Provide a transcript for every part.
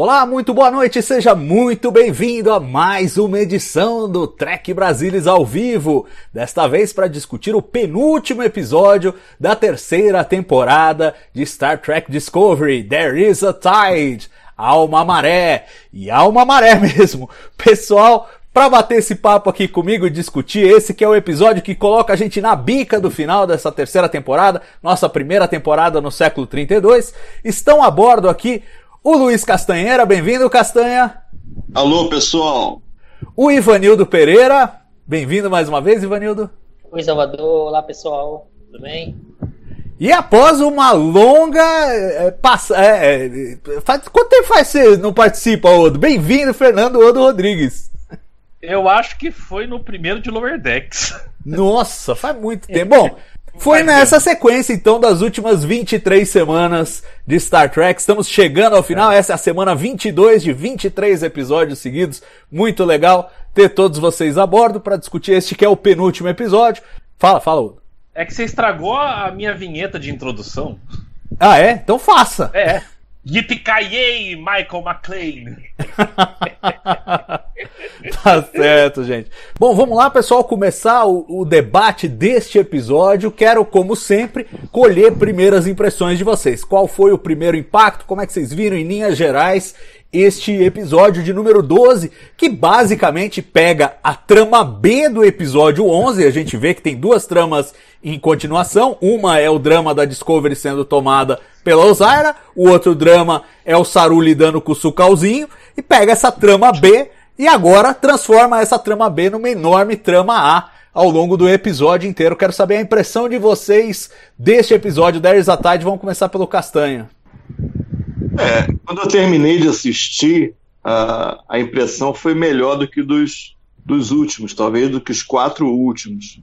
Olá, muito boa noite, seja muito bem-vindo a mais uma edição do Trek Brasilis ao vivo. Desta vez para discutir o penúltimo episódio da terceira temporada de Star Trek Discovery, There is a Tide. Há uma maré, e há uma maré mesmo. Pessoal, para bater esse papo aqui comigo e discutir esse que é o episódio que coloca a gente na bica do final dessa terceira temporada, nossa primeira temporada no século 32, estão a bordo aqui o Luiz Castanheira, bem-vindo Castanha. Alô, pessoal. O Ivanildo Pereira, bem-vindo mais uma vez, Ivanildo. Oi, Salvador. Olá, pessoal. Tudo bem? E após uma longa é, passa, é, é, faz, quanto tempo faz você não participa, Odo? Bem-vindo, Fernando Odo Rodrigues. Eu acho que foi no primeiro de Lower Decks. Nossa, faz muito tempo. Bom, foi nessa sequência então das últimas 23 semanas de Star Trek. Estamos chegando ao final. Essa é a semana 22 de 23 episódios seguidos. Muito legal ter todos vocês a bordo para discutir este que é o penúltimo episódio. Fala, fala, Odo. É que você estragou a minha vinheta de introdução. Ah, é? Então faça. É. Yippee Michael McLean. tá certo, gente. Bom, vamos lá, pessoal, começar o, o, debate deste episódio. Quero, como sempre, colher primeiras impressões de vocês. Qual foi o primeiro impacto? Como é que vocês viram em linhas gerais este episódio de número 12, que basicamente pega a trama B do episódio 11. A gente vê que tem duas tramas em continuação. Uma é o drama da Discovery sendo tomada pela Osaira, o outro drama é o Saru lidando com o Sucalzinho, e pega essa trama B e agora transforma essa trama B numa enorme trama A ao longo do episódio inteiro. Quero saber a impressão de vocês deste episódio da Eris Tide. Vamos começar pelo Castanha. É, quando eu terminei de assistir, a, a impressão foi melhor do que dos, dos últimos, talvez do que os quatro últimos.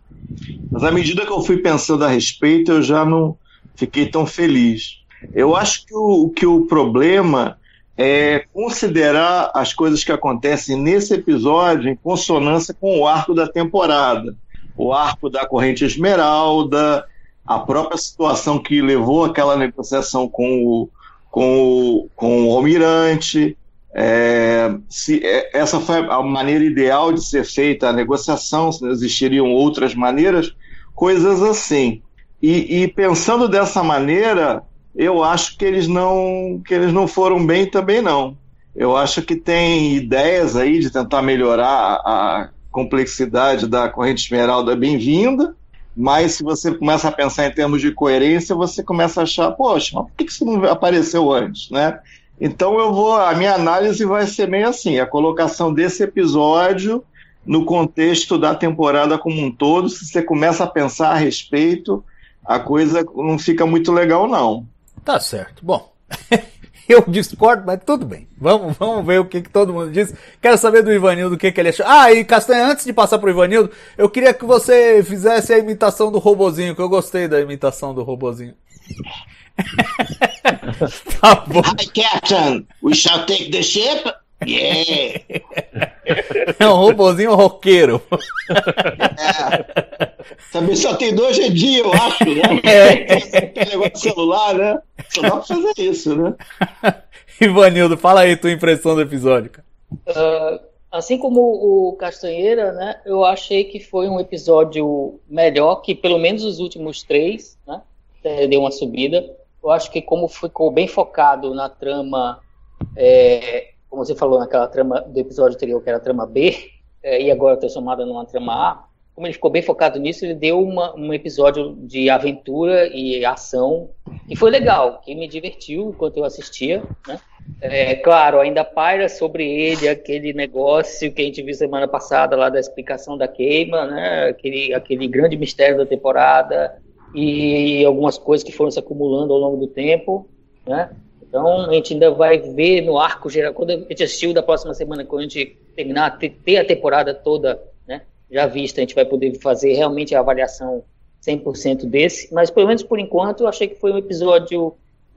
Mas à medida que eu fui pensando a respeito, eu já não fiquei tão feliz. Eu acho que o, que o problema é considerar as coisas que acontecem nesse episódio em consonância com o arco da temporada. O arco da corrente esmeralda, a própria situação que levou aquela negociação com o, com o, com o almirante. É, se é, essa foi a maneira ideal de ser feita a negociação, se existiriam outras maneiras, coisas assim. E, e pensando dessa maneira, eu acho que eles não que eles não foram bem também não. Eu acho que tem ideias aí de tentar melhorar a complexidade da corrente esmeralda bem-vinda, mas se você começa a pensar em termos de coerência, você começa a achar, poxa, mas por que isso não apareceu antes, né? Então eu vou, a minha análise vai ser meio assim, a colocação desse episódio no contexto da temporada como um todo, se você começa a pensar a respeito, a coisa não fica muito legal não. Tá certo. Bom, eu discordo, mas tudo bem. Vamos, vamos ver o que, que todo mundo diz. Quero saber do Ivanildo o que, que ele achou. Ah, e Castanha, antes de passar pro Ivanildo, eu queria que você fizesse a imitação do robozinho, que eu gostei da imitação do robozinho. tá bom. Hi, Captain. We shall take the ship. Yeah. É um robozinho roqueiro. É. Também só tem dois dia, eu acho, né? É. Tem negócio de celular, né? Só dá pra fazer isso, né? Ivanildo, fala aí tua impressão do episódio. Uh, assim como o Castanheira, né? Eu achei que foi um episódio melhor que pelo menos os últimos três, né? Deu uma subida. Eu acho que como ficou bem focado na trama é, como você falou naquela trama do episódio anterior, que era a trama B, é, e agora transformada numa trama A, como ele ficou bem focado nisso, ele deu uma, um episódio de aventura e ação que foi legal, que me divertiu enquanto eu assistia, né? É, claro, ainda paira sobre ele aquele negócio que a gente viu semana passada lá da explicação da queima, né? Aquele, aquele grande mistério da temporada e algumas coisas que foram se acumulando ao longo do tempo, né? Então a gente ainda vai ver no arco geral, quando a gente assistiu da próxima semana, quando a gente terminar, ter a temporada toda né, já vista, a gente vai poder fazer realmente a avaliação 100% desse, mas pelo menos por enquanto eu achei que foi um episódio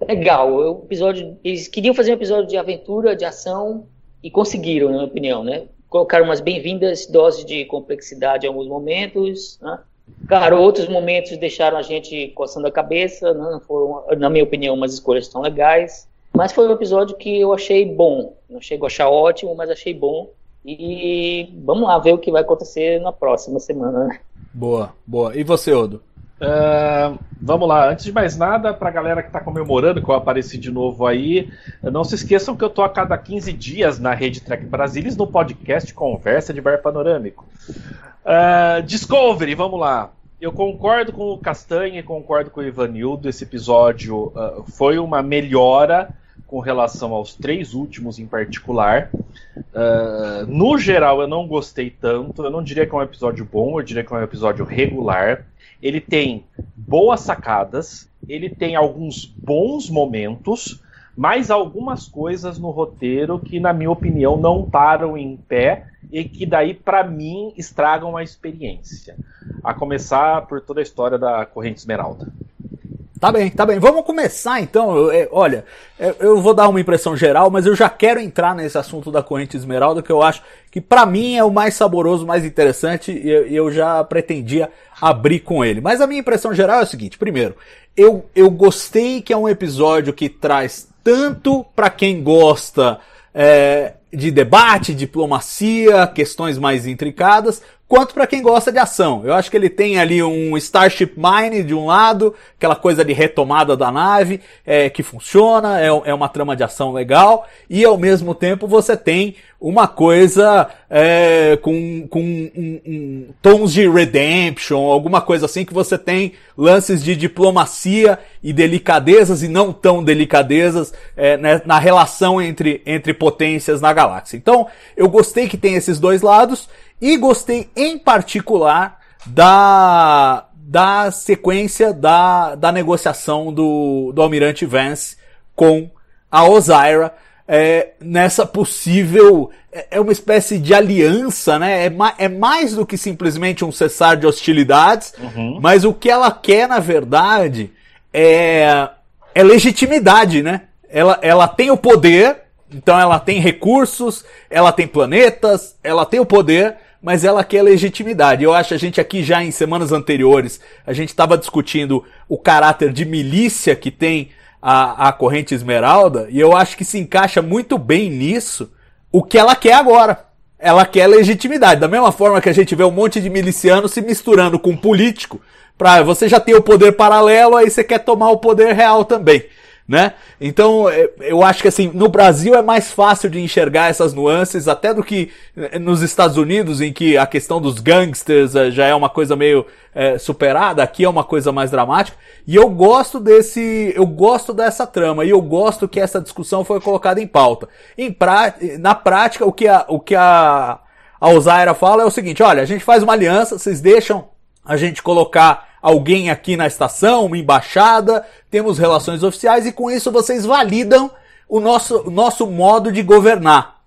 legal. O episódio, eles queriam fazer um episódio de aventura, de ação, e conseguiram, na minha opinião, né? Colocaram umas bem-vindas doses de complexidade em alguns momentos, né? Claro, outros momentos deixaram a gente coçando a cabeça, né? não foram, na minha opinião, umas escolhas tão legais. Mas foi um episódio que eu achei bom. Não chego a achar ótimo, mas achei bom. E vamos lá ver o que vai acontecer na próxima semana. Né? Boa, boa. E você, Odo? Uh, vamos lá, antes de mais nada, para a galera que está comemorando que eu apareci de novo aí, não se esqueçam que eu tô a cada 15 dias na Rede Trek Brasilis no podcast Conversa de Bar Panorâmico. Uh, Discovery, vamos lá. Eu concordo com o Castanha e concordo com o Ivanildo. Esse episódio uh, foi uma melhora com relação aos três últimos em particular. Uh, no geral, eu não gostei tanto. Eu não diria que é um episódio bom, eu diria que é um episódio regular. Ele tem boas sacadas, ele tem alguns bons momentos, mas algumas coisas no roteiro que, na minha opinião, não param em pé e que daí, para mim, estragam a experiência. A começar por toda a história da Corrente Esmeralda. Tá bem, tá bem. Vamos começar então. Eu, é, olha, eu, eu vou dar uma impressão geral, mas eu já quero entrar nesse assunto da corrente esmeralda, que eu acho que para mim é o mais saboroso, mais interessante, e eu, eu, já pretendia abrir com ele. Mas a minha impressão geral é o seguinte: primeiro, eu, eu gostei que é um episódio que traz tanto para quem gosta é, de debate, diplomacia, questões mais intricadas, quanto para quem gosta de ação. Eu acho que ele tem ali um Starship Mine de um lado, aquela coisa de retomada da nave, é, que funciona, é, é uma trama de ação legal, e ao mesmo tempo você tem uma coisa é, com, com um, um, tons de redemption, alguma coisa assim, que você tem lances de diplomacia e delicadezas e não tão delicadezas é, né, na relação entre, entre potências na galáxia. Então, eu gostei que tem esses dois lados, e gostei em particular da, da sequência da, da negociação do, do Almirante Vance com a Osira. É, nessa possível. É, é uma espécie de aliança, né? É, ma, é mais do que simplesmente um cessar de hostilidades, uhum. mas o que ela quer, na verdade, é, é legitimidade, né? Ela, ela tem o poder, então ela tem recursos, ela tem planetas, ela tem o poder, mas ela quer legitimidade. Eu acho a gente aqui já em semanas anteriores, a gente estava discutindo o caráter de milícia que tem a, a corrente esmeralda, e eu acho que se encaixa muito bem nisso o que ela quer agora. Ela quer legitimidade. Da mesma forma que a gente vê um monte de miliciano se misturando com político, pra você já ter o poder paralelo, aí você quer tomar o poder real também né? Então, é, eu acho que assim, no Brasil é mais fácil de enxergar essas nuances, até do que é, nos Estados Unidos, em que a questão dos gangsters é, já é uma coisa meio é, superada, aqui é uma coisa mais dramática. E eu gosto desse, eu gosto dessa trama, e eu gosto que essa discussão foi colocada em pauta. Em pra, na prática, o que a, o que a, a Osaira fala é o seguinte, olha, a gente faz uma aliança, vocês deixam a gente colocar alguém aqui na estação, uma embaixada, temos relações oficiais e com isso vocês validam o nosso, nosso modo de governar.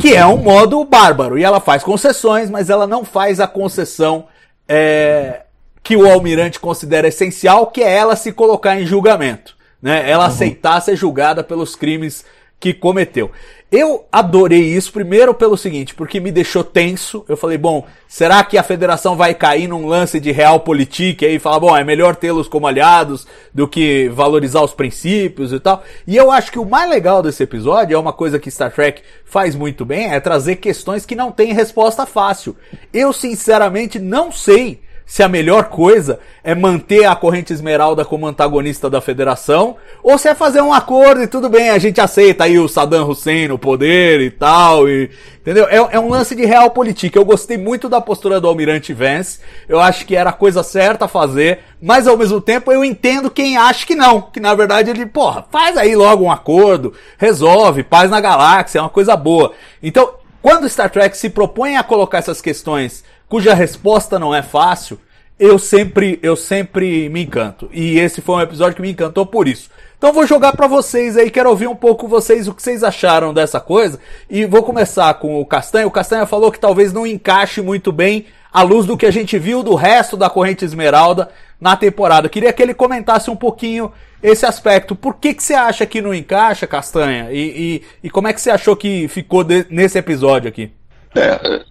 Que é um modo bárbaro. E ela faz concessões, mas ela não faz a concessão é, que o almirante considera essencial, que é ela se colocar em julgamento. Né? Ela uhum. aceitar ser julgada pelos crimes que cometeu. Eu adorei isso, primeiro pelo seguinte, porque me deixou tenso. Eu falei, bom, será que a federação vai cair num lance de realpolitik aí e falar, bom, é melhor tê-los como aliados do que valorizar os princípios e tal? E eu acho que o mais legal desse episódio é uma coisa que Star Trek faz muito bem, é trazer questões que não têm resposta fácil. Eu, sinceramente, não sei se a melhor coisa é manter a corrente esmeralda como antagonista da federação, ou se é fazer um acordo e tudo bem, a gente aceita aí o Saddam Hussein no poder e tal, e, entendeu? É, é um lance de real política. Eu gostei muito da postura do Almirante Vance, eu acho que era a coisa certa a fazer, mas ao mesmo tempo eu entendo quem acha que não, que na verdade ele, porra, faz aí logo um acordo, resolve, paz na galáxia, é uma coisa boa. Então, quando Star Trek se propõe a colocar essas questões cuja resposta não é fácil, eu sempre, eu sempre me encanto. E esse foi um episódio que me encantou por isso. Então vou jogar para vocês aí, quero ouvir um pouco vocês o que vocês acharam dessa coisa e vou começar com o Castanha. O Castanha falou que talvez não encaixe muito bem à luz do que a gente viu do resto da corrente Esmeralda na temporada. Queria que ele comentasse um pouquinho esse aspecto. Por que, que você acha que não encaixa, Castanha? E, e, e como é que você achou que ficou de, nesse episódio aqui? É,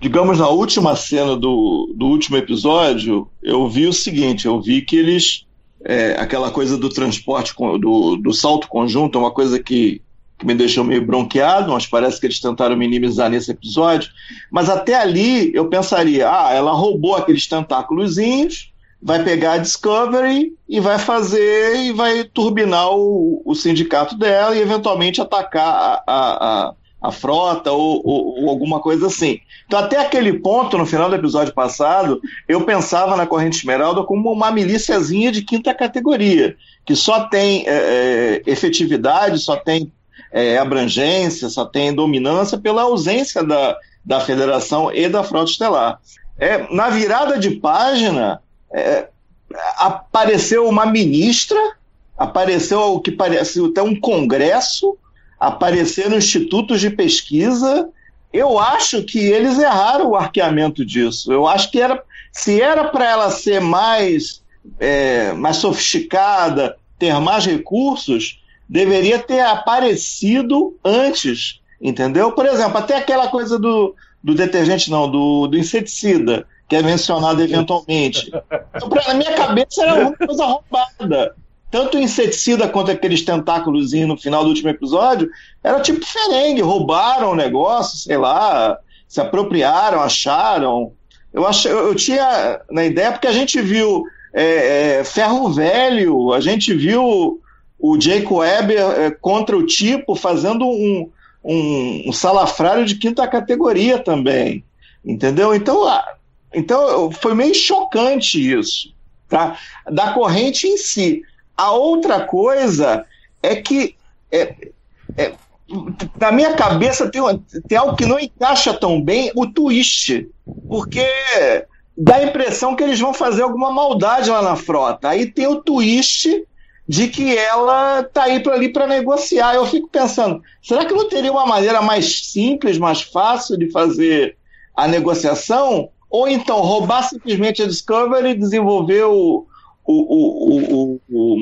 digamos, na última cena do, do último episódio, eu vi o seguinte: eu vi que eles. É, aquela coisa do transporte, do, do salto conjunto, é uma coisa que, que me deixou meio bronqueado, mas parece que eles tentaram minimizar nesse episódio. Mas até ali eu pensaria: ah, ela roubou aqueles tentáculozinhos, vai pegar a Discovery e vai fazer e vai turbinar o, o sindicato dela e eventualmente atacar a, a, a a frota ou, ou, ou, alguma coisa assim. Então, até aquele ponto, no final do episódio passado, eu pensava na Corrente Esmeralda como uma milíciazinha de quinta categoria, que só tem é, é, efetividade, só tem é, abrangência, só tem dominância pela ausência da, da federação e da frota estelar. É, na virada de página, é, apareceu uma ministra, apareceu o que parece até um congresso, apareceram institutos de pesquisa. Eu acho que eles erraram o arqueamento disso. Eu acho que era, se era para ela ser mais, é, mais sofisticada, ter mais recursos, deveria ter aparecido antes, entendeu? Por exemplo, até aquela coisa do, do detergente, não, do, do inseticida, que é mencionado eventualmente. Então, na minha cabeça era uma coisa roubada tanto o inseticida quanto aqueles tentáculos no final do último episódio, era tipo ferengue, roubaram o negócio, sei lá, se apropriaram, acharam. Eu, ach, eu, tinha na ideia, porque a gente viu é, é, Ferro Velho, a gente viu o Jake Weber é, contra o tipo fazendo um, um, um, salafrário de quinta categoria também, entendeu? Então, então foi meio chocante isso, tá? Da corrente em si. A outra coisa é que, é, é, na minha cabeça, tem, tem algo que não encaixa tão bem: o twist. Porque dá a impressão que eles vão fazer alguma maldade lá na frota. Aí tem o twist de que ela tá aí para ali para negociar. Eu fico pensando, será que não teria uma maneira mais simples, mais fácil de fazer a negociação? Ou então roubar simplesmente a Discovery e desenvolver o, o, o, o,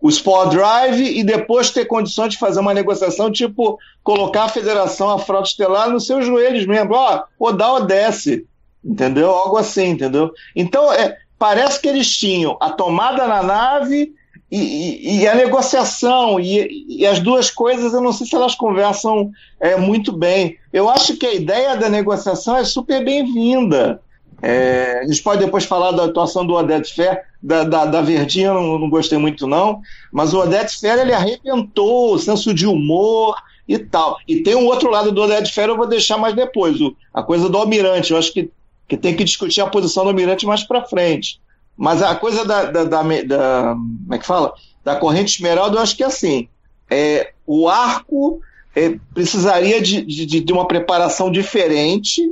o, Sport Drive e depois ter condições de fazer uma negociação, tipo, colocar a federação, a frota estelar nos seus joelhos mesmo. Ó, ou dá ou desce. Entendeu? Algo assim, entendeu? Então, é, parece que eles tinham a tomada na nave e, e, e a negociação, e, e, as duas coisas eu não sei se elas conversam é, muito bem. Eu acho que a ideia da negociação é super bem-vinda. É, a gente pode depois falar da atuação do Odete Fer, da, da, da Verdinha não, não, gostei muito não, mas o Odete Fer ele arrebentou o senso de humor e tal. E tem um outro lado do Odete Fer, eu vou deixar mais depois, o, a coisa do Almirante, eu acho que, que tem que discutir a posição do Almirante mais para frente. Mas a coisa da, da, da, da, como é que fala? Da corrente esmeralda, eu acho que é assim, é, o arco é, precisaria de, de, de uma preparação diferente,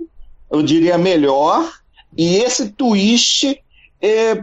eu diria melhor, e esse twist, é,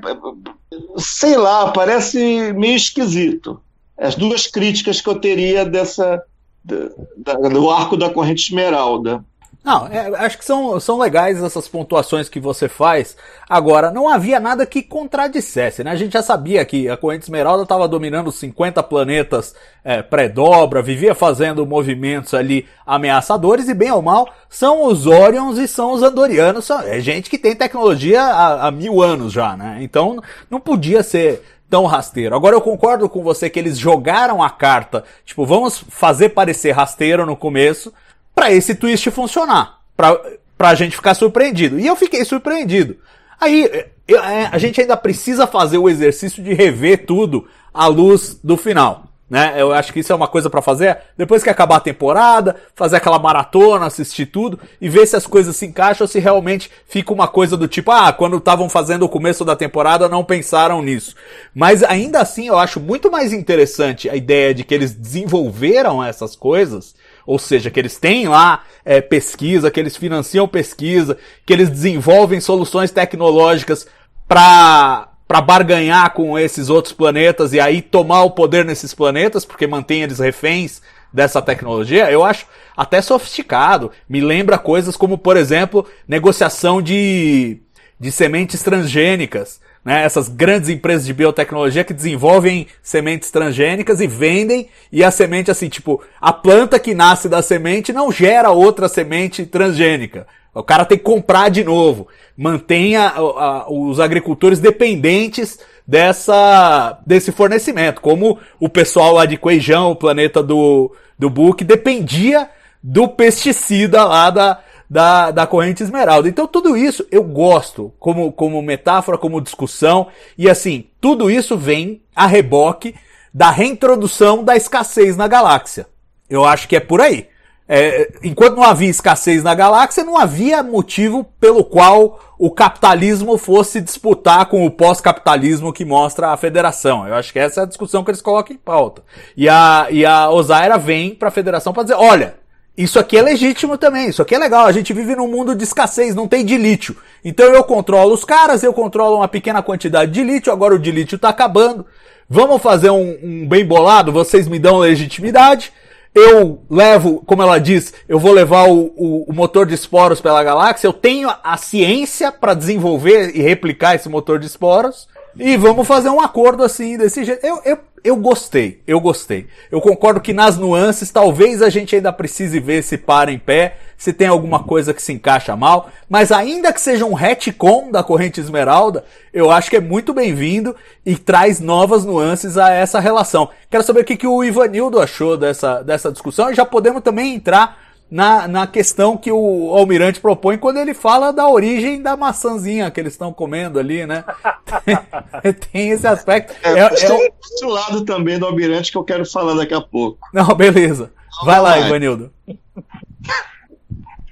sei lá, parece meio esquisito. As duas críticas que eu teria dessa do arco da corrente esmeralda. Não, é, acho que são, são legais essas pontuações que você faz. Agora, não havia nada que contradissesse, né? A gente já sabia que a corrente esmeralda estava dominando 50 planetas é, pré-dobra, vivia fazendo movimentos ali ameaçadores e bem ou mal são os Orions e são os Andorianos. São, é gente que tem tecnologia há, há mil anos já, né? Então não podia ser tão rasteiro. Agora eu concordo com você que eles jogaram a carta, tipo, vamos fazer parecer rasteiro no começo, para esse twist funcionar, para pra gente ficar surpreendido. E eu fiquei surpreendido. Aí é, é, a gente ainda precisa fazer o exercício de rever tudo à luz do final. Né? Eu acho que isso é uma coisa para fazer depois que acabar a temporada, fazer aquela maratona, assistir tudo e ver se as coisas se encaixam ou se realmente fica uma coisa do tipo, ah, quando estavam fazendo o começo da temporada não pensaram nisso. Mas ainda assim eu acho muito mais interessante a ideia de que eles desenvolveram essas coisas, ou seja, que eles têm lá é, pesquisa, que eles financiam pesquisa, que eles desenvolvem soluções tecnológicas para para barganhar com esses outros planetas e aí tomar o poder nesses planetas, porque mantém eles reféns dessa tecnologia, eu acho até sofisticado. Me lembra coisas como, por exemplo, negociação de, de sementes transgênicas. Né? Essas grandes empresas de biotecnologia que desenvolvem sementes transgênicas e vendem, e a semente, assim, tipo, a planta que nasce da semente não gera outra semente transgênica. O cara tem que comprar de novo. Mantenha a, a, os agricultores dependentes dessa, desse fornecimento. Como o pessoal lá de Queijão, o planeta do, do Book, dependia do pesticida lá da, da, da corrente esmeralda. Então tudo isso eu gosto como, como metáfora, como discussão. E assim, tudo isso vem a reboque da reintrodução da escassez na galáxia. Eu acho que é por aí. É, enquanto não havia escassez na galáxia, não havia motivo pelo qual o capitalismo fosse disputar com o pós-capitalismo que mostra a federação. Eu acho que essa é a discussão que eles colocam em pauta. E a, e a Osaira vem para a federação para dizer: olha, isso aqui é legítimo também, isso aqui é legal. A gente vive num mundo de escassez, não tem de lítio. Então eu controlo os caras, eu controlo uma pequena quantidade de lítio, agora o de lítio está acabando. Vamos fazer um, um bem bolado, vocês me dão legitimidade eu levo, como ela diz, eu vou levar o, o, o motor de esporos pela galáxia, eu tenho a, a ciência para desenvolver e replicar esse motor de esporos, e vamos fazer um acordo assim, desse jeito. Eu, eu, eu gostei, eu gostei. Eu concordo que nas nuances, talvez a gente ainda precise ver se para em pé, se tem alguma coisa que se encaixa mal, mas ainda que seja um retcon da corrente esmeralda, eu acho que é muito bem-vindo e traz novas nuances a essa relação. Quero saber o que, que o Ivanildo achou dessa, dessa discussão e já podemos também entrar na, na questão que o Almirante propõe quando ele fala da origem da maçãzinha que eles estão comendo ali, né? tem, tem esse aspecto. É, é, tem é... outro lado também do Almirante que eu quero falar daqui a pouco. Não, beleza. Vai lá, Ivanildo.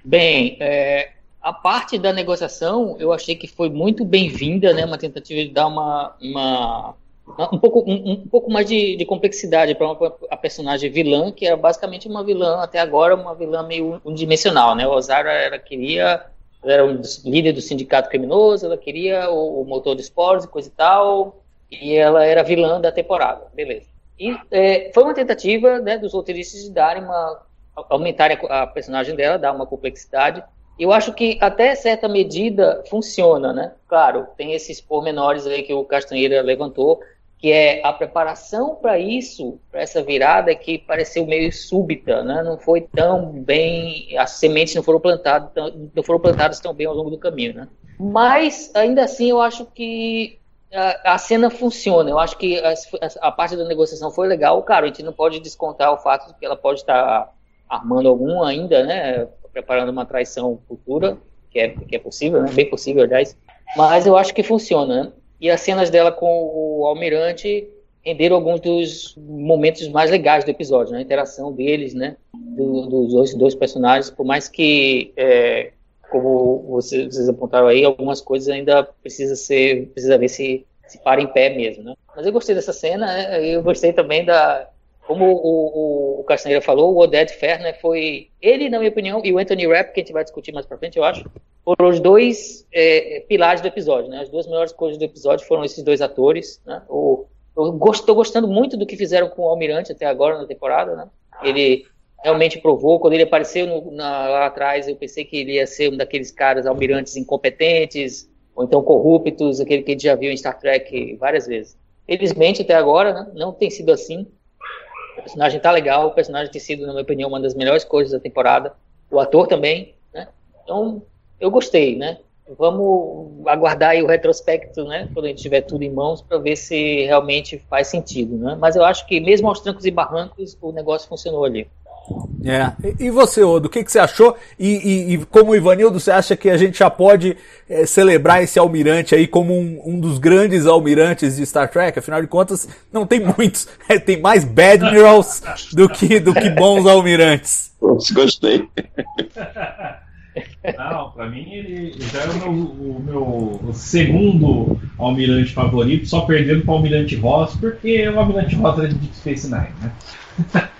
Bem, é, a parte da negociação eu achei que foi muito bem-vinda, né? Uma tentativa de dar uma, uma um pouco, um, um pouco mais de, de complexidade para a personagem vilã, que era basicamente uma vilã, até agora, uma vilã meio unidimensional, né? O Ozara era, queria, era um líder do sindicato criminoso, ela queria o, o motor de esporos e coisa e tal, e ela era vilã da temporada, beleza. E é, foi uma tentativa né, dos roteiristas de darem uma, aumentarem a, a personagem dela, dar uma complexidade, eu acho que até certa medida funciona, né? Claro, tem esses pormenores aí que o Castanheira levantou, que é a preparação para isso, para essa virada que pareceu meio súbita, né? Não foi tão bem, as sementes não foram plantadas, não foram plantadas tão bem ao longo do caminho, né? Mas ainda assim eu acho que a, cena funciona. Eu acho que a, a, parte da negociação foi legal. Claro, a gente não pode descontar o fato de que ela pode estar armando algum ainda, né? Preparando uma traição futura, que é, que é possível, né? Bem possível, aliás. Mas eu acho que funciona. Né? E as cenas dela com o Almirante renderam alguns dos momentos mais legais do episódio, né? A interação deles, né? Do, dos dois, dois, personagens, por mais que, é, como vocês, vocês, apontaram aí, algumas coisas ainda precisa ser, precisa ver se se para em pé mesmo, né? Mas eu gostei dessa cena, né? eu gostei também da, como o, o, o Castanheira falou, o Oded Ferner foi ele, na minha opinião, e o Anthony Rapp, que a gente vai discutir mais pra frente, eu acho, foram os dois é, pilares do episódio, né? As duas melhores coisas do episódio foram esses dois atores, né? O, eu estou gostando muito do que fizeram com o Almirante até agora na temporada, né? Ele realmente provou, quando ele apareceu no, na, lá atrás, eu pensei que ele ia ser um daqueles caras almirantes incompetentes, ou então corruptos, aquele que a gente já viu em Star Trek várias vezes. Felizmente, até agora, né? não tem sido assim. O personagem tá legal, o personagem tem sido, na minha opinião, uma das melhores coisas da temporada. O ator também, né? Então, eu gostei, né? Vamos aguardar aí o retrospecto, né? Quando a gente tiver tudo em mãos, para ver se realmente faz sentido, né? Mas eu acho que mesmo aos trancos e barrancos, o negócio funcionou ali. É. E, e você, Odo, o que, que você achou? E, e, e como Ivanildo, você acha que a gente já pode é, celebrar esse almirante aí como um, um, dos grandes almirantes de Star Trek? Afinal de contas, não tem muitos. É, tem mais Badmirals do que, do que bons almirantes. Gostei. Não, pra mim ele já é o meu, o meu segundo almirante favorito, só perdendo para o almirante Ross, porque o almirante Ross é de Deep Space Nine, né?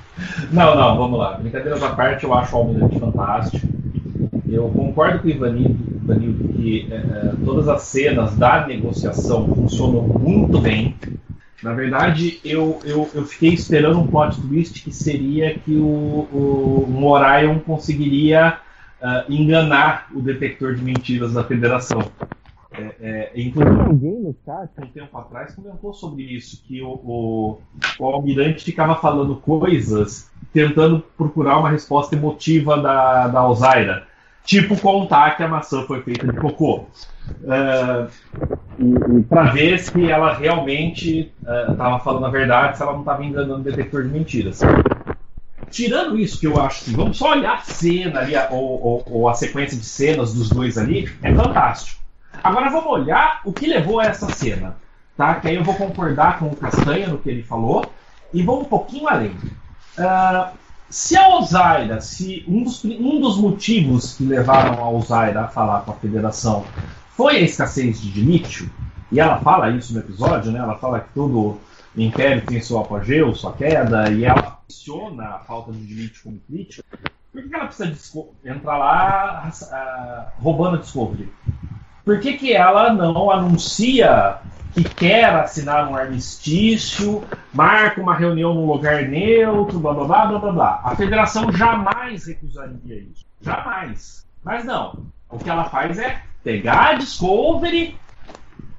Não, não, vamos lá. Brincadeiras à parte, eu acho o Almirante fantástico. Eu concordo com o Ivanildo, Ivanildo que é, é, todas as cenas da negociação funcionam muito bem. Na verdade, eu, eu, eu fiquei esperando um plot twist que seria que o, o, o Orion conseguiria uh, enganar o detector de mentiras da Federação. É, é, inclusive alguém no chat um tempo atrás comentou sobre isso, que o, o, o, almirante ficava falando coisas tentando procurar uma resposta emotiva da, da Alzaira. Tipo contar que a maçã foi feita de cocô. Uh, para ver se ela realmente estava uh, falando a verdade, se ela não estava enganando o detector de mentiras. Tirando isso, que eu acho que vamos só olhar a cena ali, ou, ou, ou a sequência de cenas dos dois ali, é fantástico. Agora vamos olhar o que levou a essa cena, tá? Que aí eu vou concordar com o Castanha no que ele falou e vou um pouquinho além. Uh, se a Alzaira, se um dos, um dos motivos que levaram a Alzaira a falar com a Federação foi a escassez de lítio, e ela fala isso no episódio, né? Ela fala que todo império tem seu apogeu, sua queda, e ela menciona a falta de lítio como crítica. Por que ela precisa entrar lá uh, roubando a Discovery? por que, que ela não anuncia que quer assinar um armistício, marca uma reunião num lugar neutro, blá blá blá blá blá blá. A federação jamais recusaria isso. Jamais. Mas não. O que ela faz é pegar a Discovery,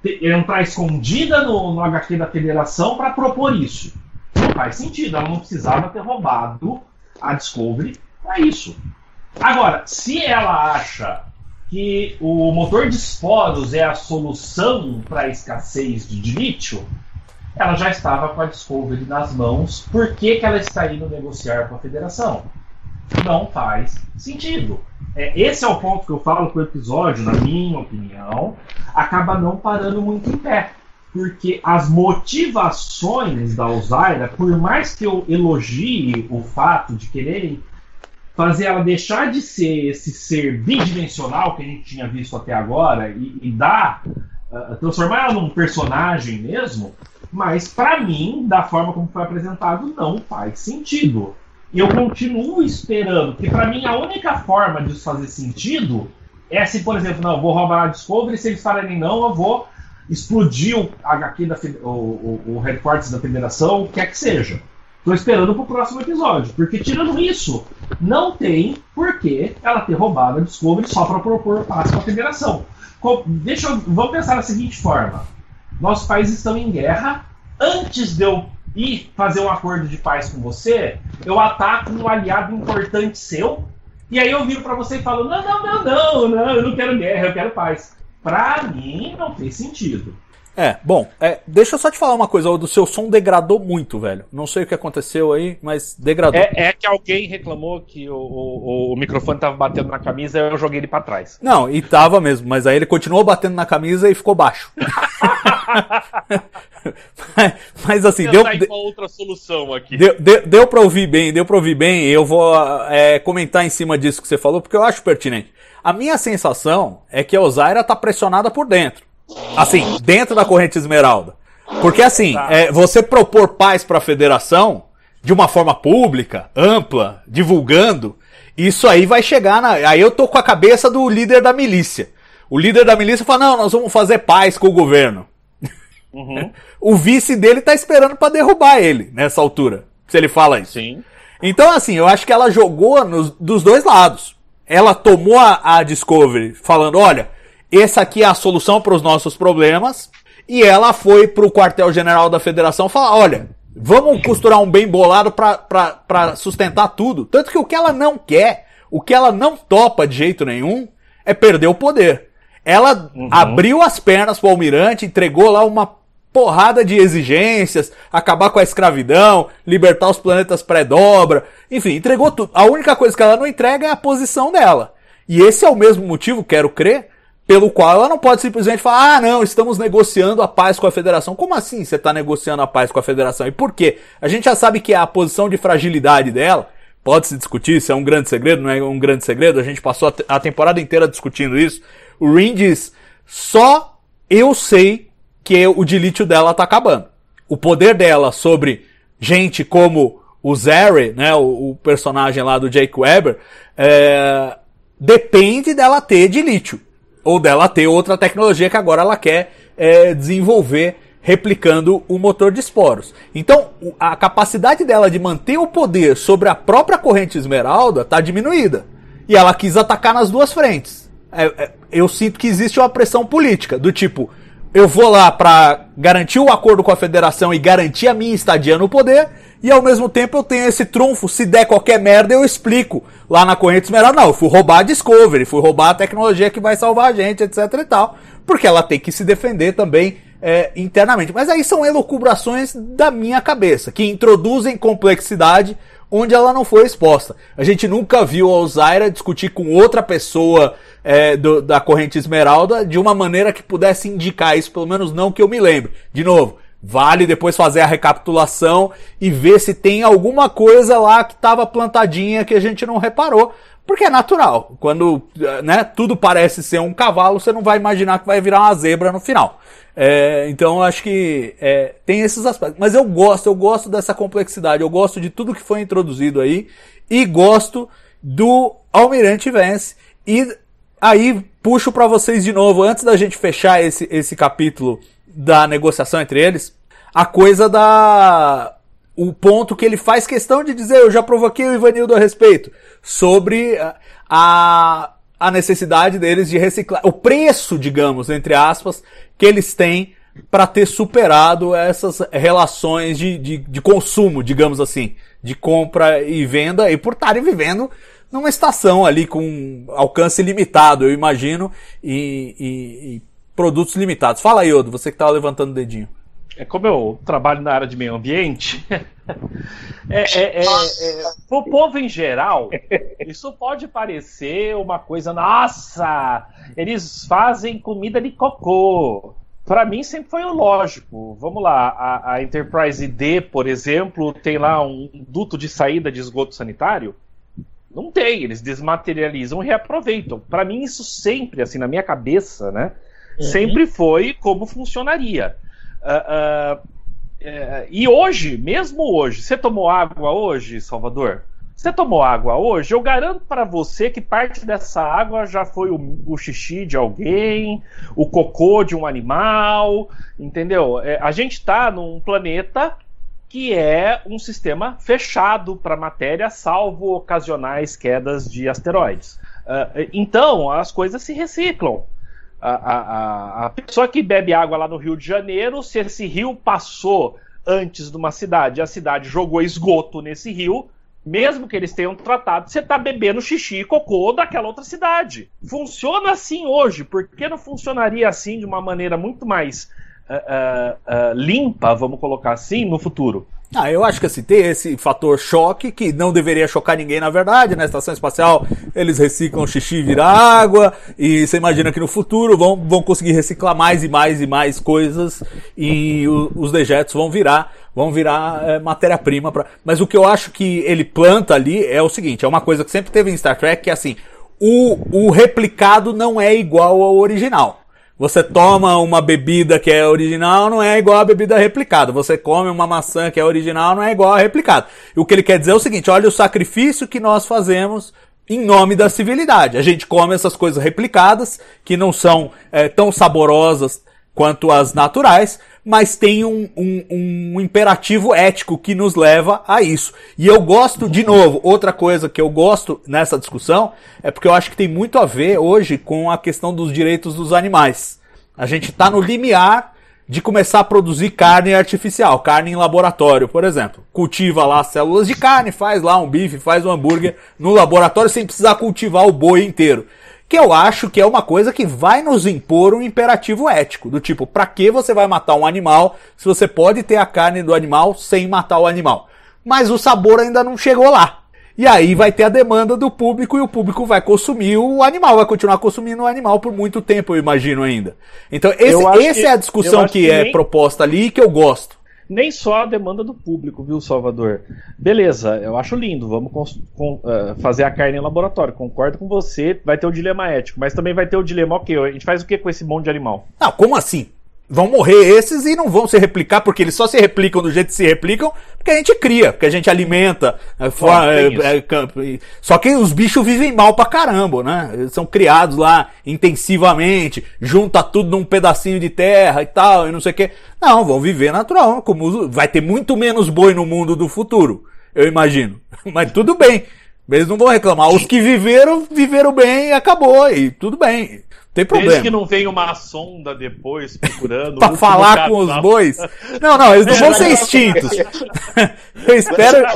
entrar escondida no, no HQ da federação para propor isso. Não faz sentido. Ela não precisava ter roubado a Discovery para isso. Agora, se ela acha que o motor de esporos é a solução para a escassez de lítio, ela já estava com a Discovery nas mãos. Por que, que ela está indo negociar com a federação? Não faz sentido. É, esse é o ponto que eu falo que o episódio, na minha opinião, acaba não parando muito em pé. Porque as motivações da Osaira, por mais que eu elogie o fato de quererem fazer ela deixar de ser esse ser bidimensional que a gente tinha visto até agora e, e dar, uh, transformar ela num personagem mesmo, mas para mim, da forma como foi apresentado, não faz sentido. E eu continuo esperando, porque para mim a única forma disso fazer sentido é se, por exemplo, não, eu vou roubar a Discovery, se eles falarem não, eu vou explodir o HQ da o, o, o headquarters da federação, o que quer que seja. Tô esperando pro próximo episódio. Porque tirando isso, não tem por que ela ter roubado a Discovery só para propor paz com a federação. Deixa eu, vamos pensar da seguinte forma: nossos países estão em guerra. Antes de eu ir fazer um acordo de paz com você, eu ataco um aliado importante seu. E aí eu viro para você e falo: não, não, não, não, não, eu não quero guerra, eu quero paz. Para mim não fez sentido. É, bom, é, deixa eu só te falar uma coisa, o do seu som degradou muito, velho. Não sei o que aconteceu aí, mas degradou. É, é que alguém reclamou que o, o, o, microfone tava batendo na camisa e eu joguei ele para trás. Não, e tava mesmo, mas aí ele continuou batendo na camisa e ficou baixo. mas, mas, assim, deu. uma outra solução aqui. Deu, deu, deu pra ouvir bem, deu pra ouvir bem. Eu vou é, comentar em cima disso que você falou, porque eu acho pertinente. A minha sensação é que a Ozaira tá pressionada por dentro. Assim, dentro da corrente esmeralda. Porque assim, tá. é, você propor paz para a federação de uma forma pública, ampla, divulgando, isso aí vai chegar na. Aí eu tô com a cabeça do líder da milícia. O líder da milícia fala: não, nós vamos fazer paz com o governo. Uhum. o vice dele tá esperando para derrubar ele nessa altura. Se ele fala isso. Sim. Então, assim, eu acho que ela jogou nos, dos dois lados. Ela tomou a, a Discovery falando: olha, essa aqui é a solução para os nossos problemas. E ela foi para o quartel-general da federação falar: olha, vamos costurar um bem bolado para sustentar tudo. Tanto que o que ela não quer, o que ela não topa de jeito nenhum, é perder o poder. Ela uhum. abriu as pernas para o almirante, entregou lá uma porrada de exigências, acabar com a escravidão, libertar os planetas pré-dobra, enfim, entregou tudo. A única coisa que ela não entrega é a posição dela. E esse é o mesmo motivo, quero crer, pelo qual ela não pode simplesmente falar, ah, não, estamos negociando a paz com a federação. Como assim você está negociando a paz com a federação? E por quê? A gente já sabe que a posição de fragilidade dela, pode se discutir se é um grande segredo, não é um grande segredo, a gente passou a temporada inteira discutindo isso. O Rin diz, só eu sei que o de lítio dela tá acabando. O poder dela sobre gente como o Zary, né, o, o personagem lá do Jake Weber, é, depende dela ter de lítio. Ou dela ter outra tecnologia que agora ela quer é, desenvolver replicando o motor de esporos. Então, a capacidade dela de manter o poder sobre a própria corrente esmeralda está diminuída. E ela quis atacar nas duas frentes. É, é, eu sinto que existe uma pressão política, do tipo, eu vou lá para garantir o acordo com a federação e garantir a minha estadia no poder, e ao mesmo tempo eu tenho esse trunfo, se der qualquer merda eu explico lá na corrente esmeralda, não, eu fui roubar a Discovery, fui roubar a tecnologia que vai salvar a gente, etc e tal, porque ela tem que se defender também é, internamente. Mas aí são elucubrações da minha cabeça, que introduzem complexidade onde ela não foi exposta. A gente nunca viu a Ozaira discutir com outra pessoa é, do, da corrente esmeralda de uma maneira que pudesse indicar isso, pelo menos não que eu me lembre. De novo, vale depois fazer a recapitulação e ver se tem alguma coisa lá que estava plantadinha que a gente não reparou. Porque é natural. Quando né, tudo parece ser um cavalo, você não vai imaginar que vai virar uma zebra no final. É, então acho que é, tem esses aspectos. Mas eu gosto, eu gosto dessa complexidade, eu gosto de tudo que foi introduzido aí e gosto do Almirante Vance. E aí puxo para vocês de novo, antes da gente fechar esse, esse capítulo da negociação entre eles, a coisa da o ponto que ele faz questão de dizer, eu já provoquei o Ivanildo a respeito, sobre a, a necessidade deles de reciclar, o preço, digamos, entre aspas, que eles têm para ter superado essas relações de, de, de, consumo, digamos assim, de compra e venda, e por estarem vivendo numa estação ali com alcance limitado, eu imagino, e, e, e produtos limitados. Fala aí, Odo, você que estava levantando o dedinho é como eu trabalho na área de meio ambiente, é, é, é, é, o povo em geral, isso pode parecer uma coisa, nossa, eles fazem comida de cocô. Para mim sempre foi o lógico. Vamos lá, a, a Enterprise D, por exemplo, tem lá um duto de saída de esgoto sanitário. Não tem, eles desmaterializam e reaproveitam. Para mim isso sempre, assim, na minha cabeça, né, uhum. sempre foi como funcionaria. Uh, uh, e hoje, mesmo hoje, você tomou água hoje, Salvador? Você tomou água hoje? Eu garanto para você que parte dessa água já foi o, o, xixi de alguém, o cocô de um animal, entendeu? É, a gente está num planeta que é um sistema fechado para matéria, salvo ocasionais quedas de asteroides. Uh, então, as coisas se reciclam a, a, pessoa que bebe água lá no Rio de Janeiro, se esse rio passou antes de uma cidade, a cidade jogou esgoto nesse rio, mesmo que eles tenham tratado, você está bebendo xixi e cocô daquela outra cidade. Funciona assim hoje, por que não funcionaria assim de uma maneira muito mais uh, uh, uh, limpa, vamos colocar assim, no futuro? Ah, eu acho que assim, tem esse fator choque que não deveria chocar ninguém na verdade. Na estação espacial eles reciclam xixi e vira água. E você imagina que no futuro vão, vão conseguir reciclar mais e mais e mais coisas. E o, os dejetos vão virar vão virar é, matéria-prima. Pra... Mas o que eu acho que ele planta ali é o seguinte: é uma coisa que sempre teve em Star Trek, que é assim, o, o replicado não é igual ao original. Você toma uma bebida que é original, não é igual a bebida replicada. Você come uma maçã que é original, não é igual a replicada. E o que ele quer dizer é o seguinte: olha o sacrifício que nós fazemos em nome da civilidade. A gente come essas coisas replicadas, que não são é, tão saborosas quanto as naturais, mas tem um, um, um, imperativo ético que nos leva a isso. E eu gosto, de novo, outra coisa que eu gosto nessa discussão é porque eu acho que tem muito a ver hoje com a questão dos direitos dos animais. A gente está no limiar de começar a produzir carne artificial, carne em laboratório, por exemplo. Cultiva lá células de carne, faz lá um bife, faz um hambúrguer no laboratório sem precisar cultivar o boi inteiro. Que eu acho que é uma coisa que vai nos impor um imperativo ético, do tipo, pra que você vai matar um animal se você pode ter a carne do animal sem matar o animal? Mas o sabor ainda não chegou lá. E aí vai ter a demanda do público e o público vai consumir o animal, vai continuar consumindo o animal por muito tempo, eu imagino ainda. Então, esse, essa que- é a discussão que, que é nem- proposta ali e que eu gosto. Nem só a demanda do público, viu, Salvador? Beleza, eu acho lindo, vamos eh, fazer a carne em laboratório, concordo com você, vai ter o dilema ético, mas também vai ter o dilema, ok, a gente faz o que com esse monte de animal? Não, como assim? Vão morrer esses e não vão se replicar, porque eles só se replicam do jeito que se replicam, porque a gente cria, porque a gente alimenta. é, for- tem é, é, só que os bichos vivem mal pra caramba, né? Eles são criados lá intensivamente, junta tudo num pedacinho de terra e tal, e não sei o que. Não, vão viver natural, como vai ter muito menos boi no mundo do futuro, eu imagino. Mas tudo bem. Eles não vão reclamar. Os que viveram, viveram bem e acabou. E tudo bem. Não tem problema. Desde que não venha uma sonda depois procurando. Pra falar com os bois. Não, não, eles não vão ser extintos. Eu espero.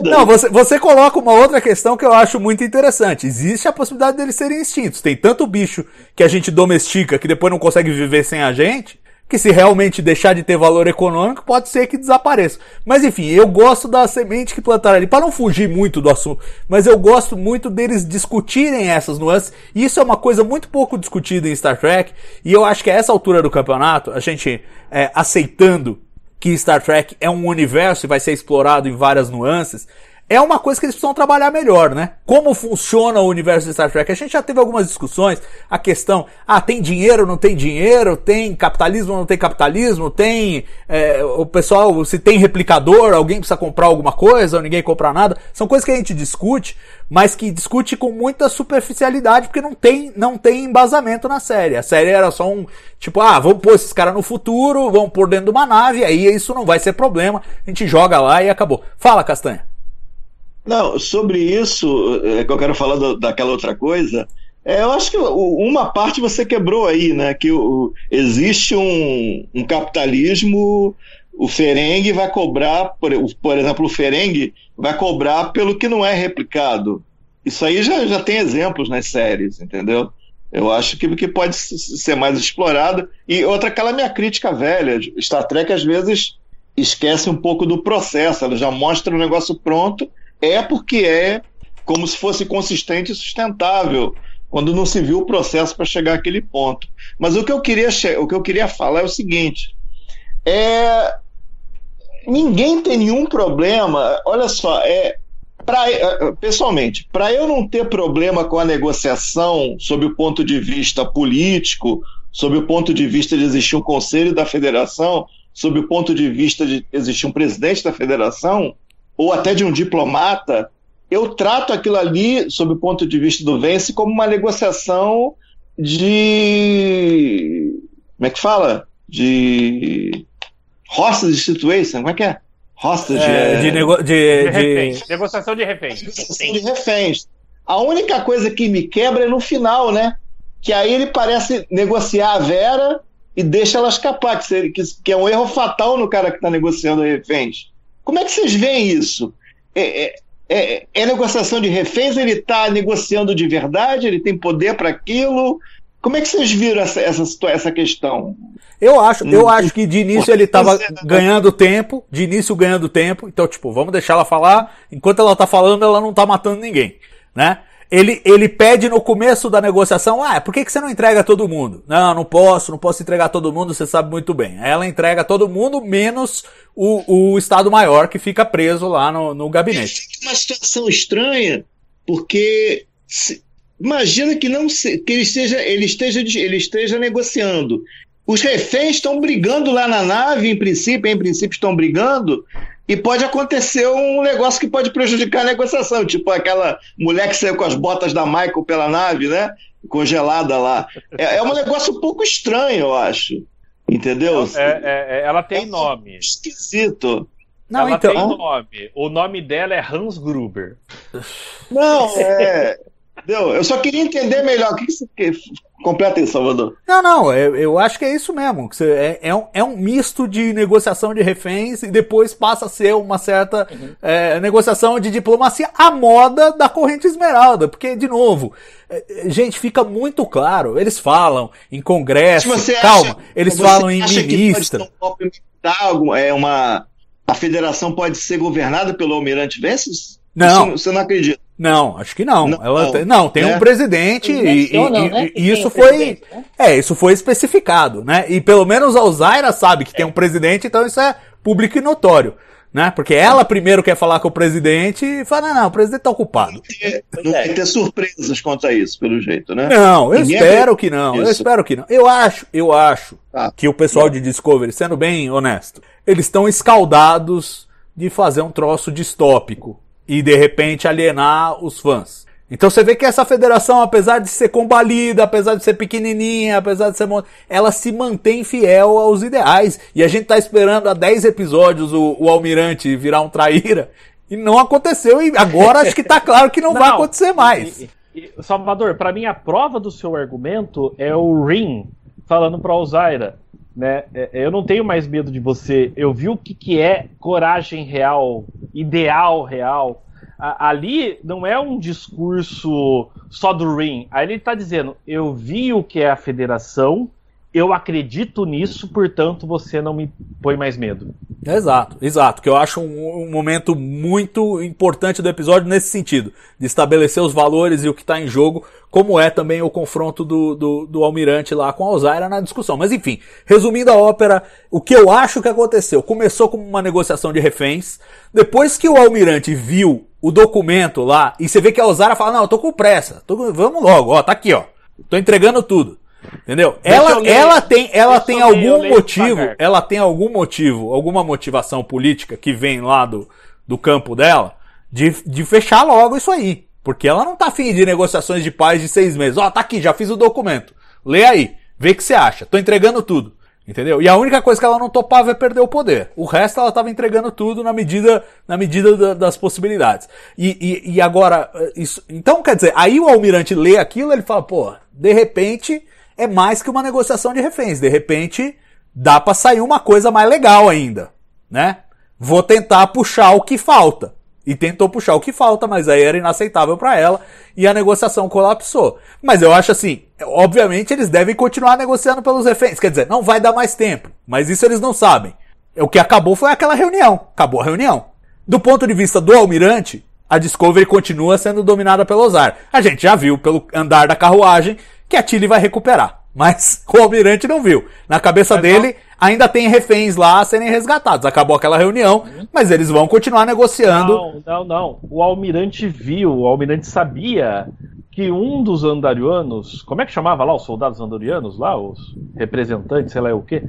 Não, você, você coloca uma outra questão que eu acho muito interessante. Existe a possibilidade deles serem extintos. Tem tanto bicho que a gente domestica que depois não consegue viver sem a gente, que se realmente deixar de ter valor econômico, pode ser que desapareça. Mas enfim, eu gosto da semente que plantaram ali, para não fugir muito do assunto, mas eu gosto muito deles discutirem essas nuances. E isso é uma coisa muito pouco discutida em Star Trek, e eu acho que a essa altura do campeonato, a gente é, aceitando que Star Trek é um universo e vai ser explorado em várias nuances, é uma coisa que eles precisam trabalhar melhor, né? Como funciona o universo de Star Trek? A gente já teve algumas discussões, a questão, ah, tem dinheiro, não tem dinheiro, tem capitalismo, não tem capitalismo, tem é, o pessoal, se tem replicador, alguém precisa comprar alguma coisa, ou ninguém compra nada. São coisas que a gente discute, mas que discute com muita superficialidade, porque não tem, não tem embasamento na série. A série era só um, tipo, ah, vamos pôr esses caras no futuro, vamos pôr dentro de uma nave, aí isso não vai ser problema, a gente joga lá e acabou. Fala, Castanha. Não, sobre isso, é, que eu quero falar do- daquela outra coisa, é, eu acho que uma parte você quebrou aí, né? Que o- existe um, um capitalismo, o Ferengue vai cobrar, por, por exemplo, o Ferengue vai cobrar pelo que não é replicado. Isso aí já, já tem exemplos nas séries, entendeu? Eu acho que, que pode ser mais explorado. E outra, aquela minha crítica velha, Star Trek às vezes esquece um pouco do processo, ela já mostra o negócio pronto, é porque é como se fosse consistente e sustentável, quando não se viu o processo para chegar àquele ponto. Mas o que eu queria, o que eu queria falar é o seguinte: é, ninguém tem nenhum problema. Olha só, é, pra, pessoalmente, para eu não ter problema com a negociação sob o ponto de vista político, sob o ponto de vista de existir um conselho da federação, sob o ponto de vista de existir um presidente da federação, ou até de um diplomata, eu trato aquilo ali, sob o ponto de vista do Vence, como uma negociação de. Como é que fala? De. Hostage situation, como é que é? Hostage. É, é- de, nego... de, De de-. Negociação de reféns. negociação de reféns. A única coisa que me quebra é no final, né? Que aí ele parece negociar a Vera e deixa ela escapar, que, seria- que- que é um erro fatal no cara que está negociando reféns. Como é que vocês veem isso? É, é- é- é negociação de reféns? Ele está negociando de verdade? Ele tem poder para aquilo? Como é que vocês viram essa, essa, essa questão? Eu acho, eu Hum. acho que de início ele tava Você- ganhando tempo, de início ganhando tempo, então tipo, vamos deixar ela falar, enquanto ela tá falando ela não tá matando ninguém, né? Ele, ele pede no começo da negociação, ah, por que, que você não entrega todo mundo? Não, não posso, não posso entregar todo mundo, você sabe muito bem. Ela entrega todo mundo, menos o, o Estado Maior que fica preso lá no, no gabinete. uma situação estranha, porque se- imagina que não se- que ele esteja, ele esteja ele esteja negociando. Os reféns estão brigando lá na nave, em princípio, em princípio estão brigando, e pode acontecer um negócio que pode prejudicar a negociação, tipo aquela mulher que saiu com as botas da Michael pela nave, né? Congelada lá. É, é um negócio um pouco estranho, eu acho. Entendeu? É, é, é, ela tem nome. Esquisito. Não, ela então. tem nome. O nome dela é Hans Gruber. Não, é. Entendeu? Eu só queria entender melhor. O que você- que- Completa aí, Salvador. Não, não, eu, eu acho que é isso mesmo. que você- É, é, um, é um misto de negociação de reféns e depois passa a ser uma certa é, negociação de diplomacia à moda da corrente esmeralda. Porque, de novo, é, é, gente, fica muito claro. Eles falam em congresso, calma, acha- eles você falam em acha que ministra. um é uma a federação pode ser governada pelo almirante Vences? Não. Você, você não acredita? Não, acho que não. Não, Ela não. tem, não, tem É. um presidente Eles e, e- né, e- tem isso um foi. presidente, né? É, isso foi especificado, né? E pelo menos a Ozaira sabe que tem um presidente, então isso é público e notório. Né? Porque ela primeiro quer falar com o presidente e fala, não, não, o presidente tá ocupado. Não vai ter surpresas quanto a isso, pelo jeito, né? Não, eu Ninguém espero que não, eu nisso. espero que não. Eu acho, eu acho Tá. que o pessoal de Discovery, sendo bem honesto, eles estão escaldados de fazer um troço distópico e de repente alienar os fãs. Então você vê que essa federação, apesar de ser combalida, apesar de ser pequenininha, apesar de ser ela se mantém fiel aos ideais. E a gente tá esperando há 10 episódios o, o almirante virar um traíra e não aconteceu e agora acho que tá claro que não, vai acontecer mais. E- e- Salvador, pra mim a prova do seu argumento é o Rin falando pra Ozaira, né? É, Eu não tenho mais medo de você. Eu vi o que, que é coragem real, ideal real. A- ali não é um discurso só do Rin. Aí ele tá dizendo: eu vi o que é a federação, eu acredito nisso, portanto você não me põe mais medo. Exato, exato. Que eu acho um, um momento muito importante do episódio nesse sentido, de estabelecer os valores e o que está em jogo, como é também o confronto do, do, do almirante lá com a Ozaira na discussão. Mas enfim, resumindo a ópera, o que eu acho que aconteceu? Começou como uma negociação de reféns, depois que o almirante viu o documento lá, e você vê que a Ozaira fala, não, eu tô com pressa, tô vamos logo, ó, tá aqui, ó, tô entregando tudo. Entendeu? Deixa Ela, ela tem, ela Deixa tem algum motivo, ela tem algum motivo, alguma motivação política que vem lá do, do campo dela de, de fechar logo isso aí. Porque ela não tá afim de negociações de paz de seis meses. Ó, tá aqui, já fiz o documento. Lê aí, vê o que você acha. Tô entregando tudo. Entendeu? E a única coisa que ela não topava é perder o poder. O resto ela tava entregando tudo na medida, na medida da- das possibilidades. E, e, e agora, eh, isso, então quer dizer, aí o almirante lê aquilo ele fala, pô, de repente é mais que uma negociação de reféns. De repente dá pra sair uma coisa mais legal ainda, né? Vou tentar puxar o que falta. E tentou puxar o que falta, mas aí era inaceitável pra ela e a negociação colapsou. Mas eu acho assim, obviamente eles devem continuar negociando pelos reféns. Quer dizer, não vai dar mais tempo, mas isso eles não sabem. O que acabou foi aquela reunião. Acabou a reunião. Do ponto de vista do almirante, a Discovery continua sendo dominada pelo Ozar. A gente já viu pelo andar da carruagem que a Tilly vai recuperar. Mas o almirante não viu. Na cabeça dele, ainda tem reféns lá a serem resgatados. Acabou aquela reunião, mas eles vão continuar negociando. Não, não, não. O almirante viu, o almirante sabia que um dos andarianos, como é que chamava lá os soldados andorianos lá, os representantes, sei lá o quê?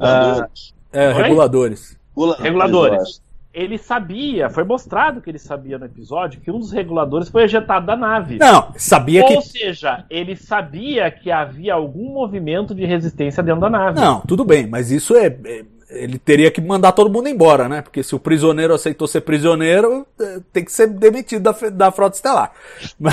Ah, É, reguladores. reguladores. Ele sabia, foi mostrado que ele sabia no episódio que um dos reguladores foi ejetado da nave. Não, sabia Ou que. seja, ele sabia que havia algum movimento de resistência dentro da nave. Não, tudo bem, mas isso é. é- Ele teria que mandar todo mundo embora, né? Porque se o prisioneiro aceitou ser prisioneiro, é, tem que ser demitido da, da frota estelar.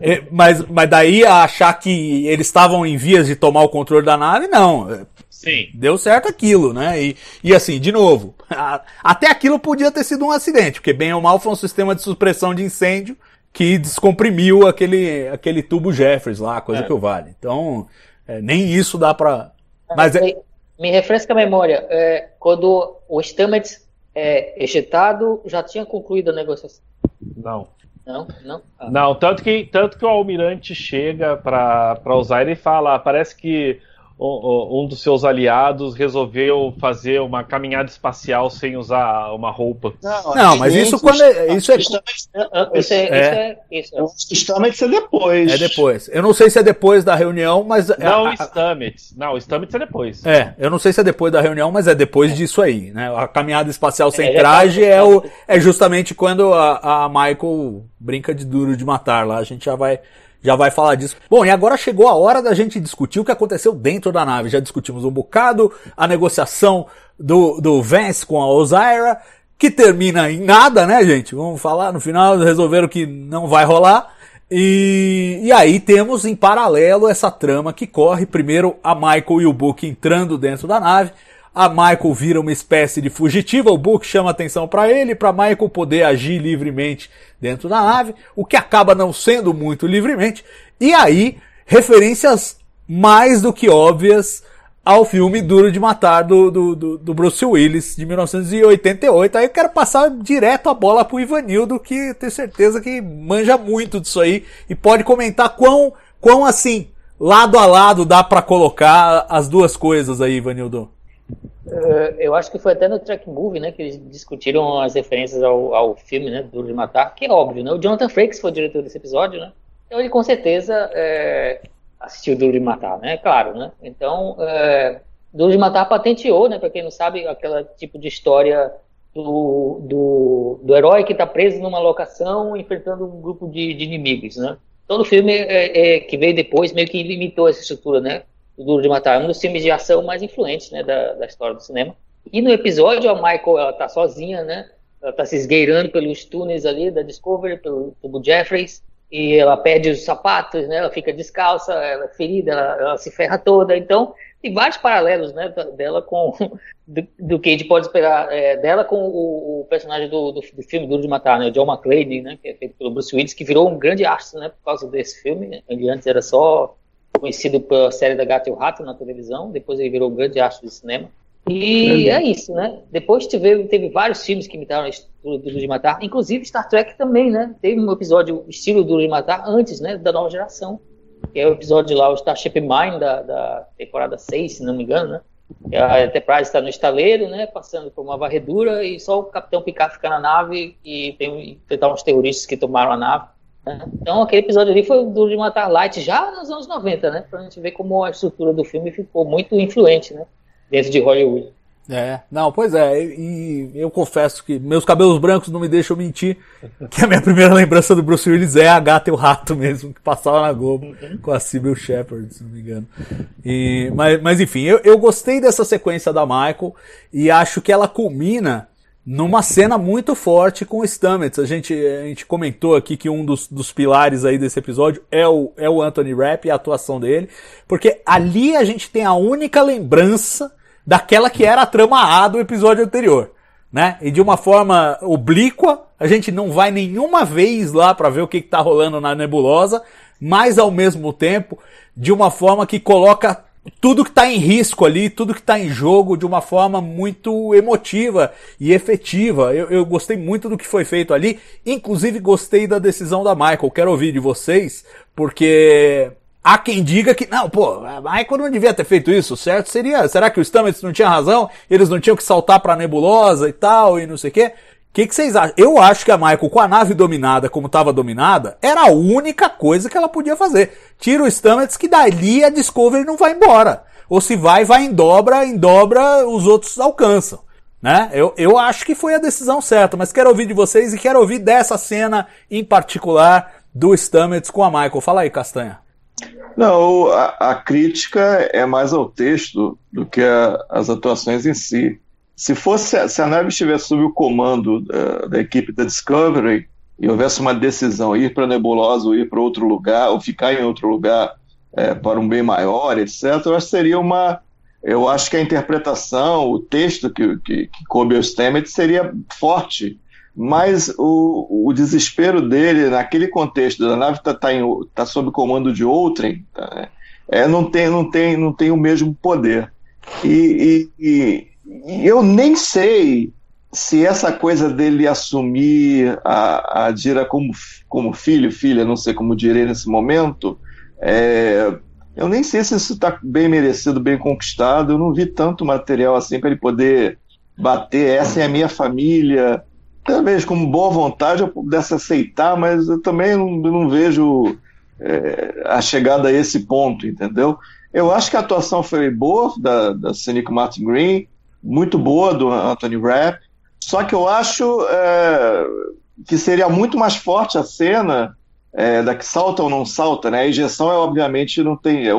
É, mas, mas daí achar que eles estavam em vias de tomar o controle da nave, não. É, Sim. Deu certo aquilo, né? E, e assim, de novo, a- até aquilo podia ter sido um acidente, porque bem ou mal foi um sistema de supressão de incêndio que descomprimiu aquele, aquele tubo Jeffries lá, coisa que o vale. Então, é, nem isso dá pra. Mas é, Me- refresca a memória. é, quando o Stamets é ejetado, já tinha concluído a negociação. Não. Não? Não? Ah. Não, tanto que, tanto que o almirante chega pra, pra Osaira e fala: "Ah, parece que um dos seus aliados resolveu fazer uma caminhada espacial sem usar uma roupa. Não, mas isso quando é- isso é- Isso é, É. isso é, isso é. Que Stamets é depois. é depois. Eu não sei se é depois da reunião, mas. Não, a- Stamets. Não, Stamets é depois. É, eu não sei se é depois da reunião, mas é depois disso aí, né? A caminhada espacial sem É, já traje tá- é, o, é justamente quando a, a Michael brinca de duro de matar lá. A gente já vai, já vai falar disso. Bom, e agora chegou a hora da gente discutir o que aconteceu dentro da nave. Já discutimos um bocado, a negociação do, do Vance com a Ozaira, que termina em nada, né, gente? Vamos falar, no final resolveram que não vai rolar. E, e aí temos em paralelo essa trama que corre. Primeiro a Michael e o Book entrando dentro da nave. A Michael vira uma espécie de fugitiva, o Book chama atenção para ele, para Michael poder agir livremente dentro da nave, o que acaba não sendo muito livremente. E aí, referências mais do que óbvias ao filme Duro de Matar do, do, do, Bruce Willis de 1988. Aí eu quero passar direto a bola pro Ivanildo, que tenho certeza que manja muito disso aí e pode comentar quão, quão assim, lado a lado dá para colocar as duas coisas aí, Ivanildo. Uh, eu acho que foi até no Track Movie, né, que eles discutiram as referências ao, ao filme, né, Duro de Matar, que é óbvio, né, o Jonathan Frakes foi o diretor desse episódio, né, então ele com certeza é, assistiu Duro de Matar, né? Claro, né? Então, é, Duro de Matar patenteou, né? Para quem não sabe, aquela tipo de história do, do, do herói que está preso numa locação enfrentando um grupo de, de inimigos, né? Todo o filme é, que veio depois meio que limitou essa estrutura, né? O Duro de Matar é um dos filmes de ação mais influentes, né? Da, da história do cinema. E no episódio a Michael ela tá sozinha, né? Ela tá se esgueirando pelos túneis ali da Discovery, pelo tubo Jeffreys e ela perde os sapatos, né? Ela fica descalça, ela é ferida, ela, ela se ferra toda. Então, tem vários paralelos, né? Dela com do, do que a gente pode esperar é, dela com o, o personagem do, do, do, filme Duro de Matar, né? O John McClane, né? Que é feito pelo Bruce Willis, que virou um grande astro, né? Por causa desse filme. Ele antes era só conhecido pela série da Gato e o Rato na televisão, depois ele virou um grande astro de cinema. E é isso, né? Depois teve, teve vários filmes que imitaram a estrutura do Duro de Matar, inclusive Star Trek também, né? Teve um episódio estilo Duro de Matar antes, né? Da nova geração. Que é o episódio lá, o Starship Mine da, da temporada 6, se não me engano, né? A Enterprise está no estaleiro, né? Passando por uma varredura e só o Capitão Picard fica na nave e tem enfrentar uns terroristas que tomaram a nave. Então aquele episódio ali foi o Duro de Matar Light já nos anos 90, né? Pra gente ver como a estrutura do filme ficou muito influente, né? dentro de Hollywood. É, não, pois é, e eu confesso que meus cabelos brancos não me deixam mentir, que a minha primeira lembrança do Bruce Willis é a gata e o rato mesmo, que passava na Globo uhum. com a Sybil Shepard, se não me engano. E, mas, mas enfim, eu, eu gostei dessa sequência da Michael e acho que ela culmina numa cena muito forte com o Stamets. A gente, a gente comentou aqui que um dos, dos pilares aí desse episódio é o, é o Anthony Rapp e a atuação dele, porque ali a gente tem a única lembrança daquela que era a trama A do episódio anterior. Né? E de uma forma oblíqua, a gente não vai nenhuma vez lá para ver o que está rolando na nebulosa, mas ao mesmo tempo, de uma forma que coloca tudo que está em risco ali, tudo que está em jogo de uma forma muito emotiva e efetiva. Eu, eu, gostei muito do que foi feito ali, inclusive gostei da decisão da Michael. Quero ouvir de vocês, porque há quem diga que, não, pô, a Michael não devia ter feito isso, certo? Seria, será que o Stamets não tinha razão? Eles não tinham que saltar para a nebulosa e tal, e não sei o quê? O que, que, vocês acham? Eu acho que a Michael, com a nave dominada como estava dominada, era a única coisa que ela podia fazer. Tira o Stamets que dali a Discovery não vai embora. Ou se vai, vai em dobra, em dobra, os outros alcançam. Né? Eu, eu acho que foi a decisão certa, mas quero ouvir de vocês e quero ouvir dessa cena em particular do Stamets com a Michael. Fala aí, Castanha. Não, a, a crítica é mais ao texto do que a, as atuações em si. Se fosse se a nave estivesse sob o comando da, da equipe da Discovery e houvesse uma decisão ir para nebulosa ou ir para outro lugar ou ficar em outro lugar é, para um bem maior, etc., eu acho que seria uma eu acho que a interpretação, o texto que, que, que coube ao Stamets seria forte, mas o, o desespero dele naquele contexto da nave está tá, tá sob comando de outrem, tá, é, não, tem, não, tem, não tem o mesmo poder. E, e, e eu nem sei se essa coisa dele assumir a, a Dira como, como filho, filha, não sei como direi nesse momento, é, eu nem sei se isso está bem merecido, bem conquistado. Eu não vi tanto material assim para ele poder bater. Essa é a minha família. Talvez com boa vontade eu pudesse aceitar, mas eu também não, não vejo é, a chegada a esse ponto, entendeu? Eu acho que a atuação foi boa da, da Senico Martin Green muito boa do Anthony Rapp. Só que eu acho é, que seria muito mais forte a cena é, da que salta ou não salta, né? A injeção é obviamente não tem é,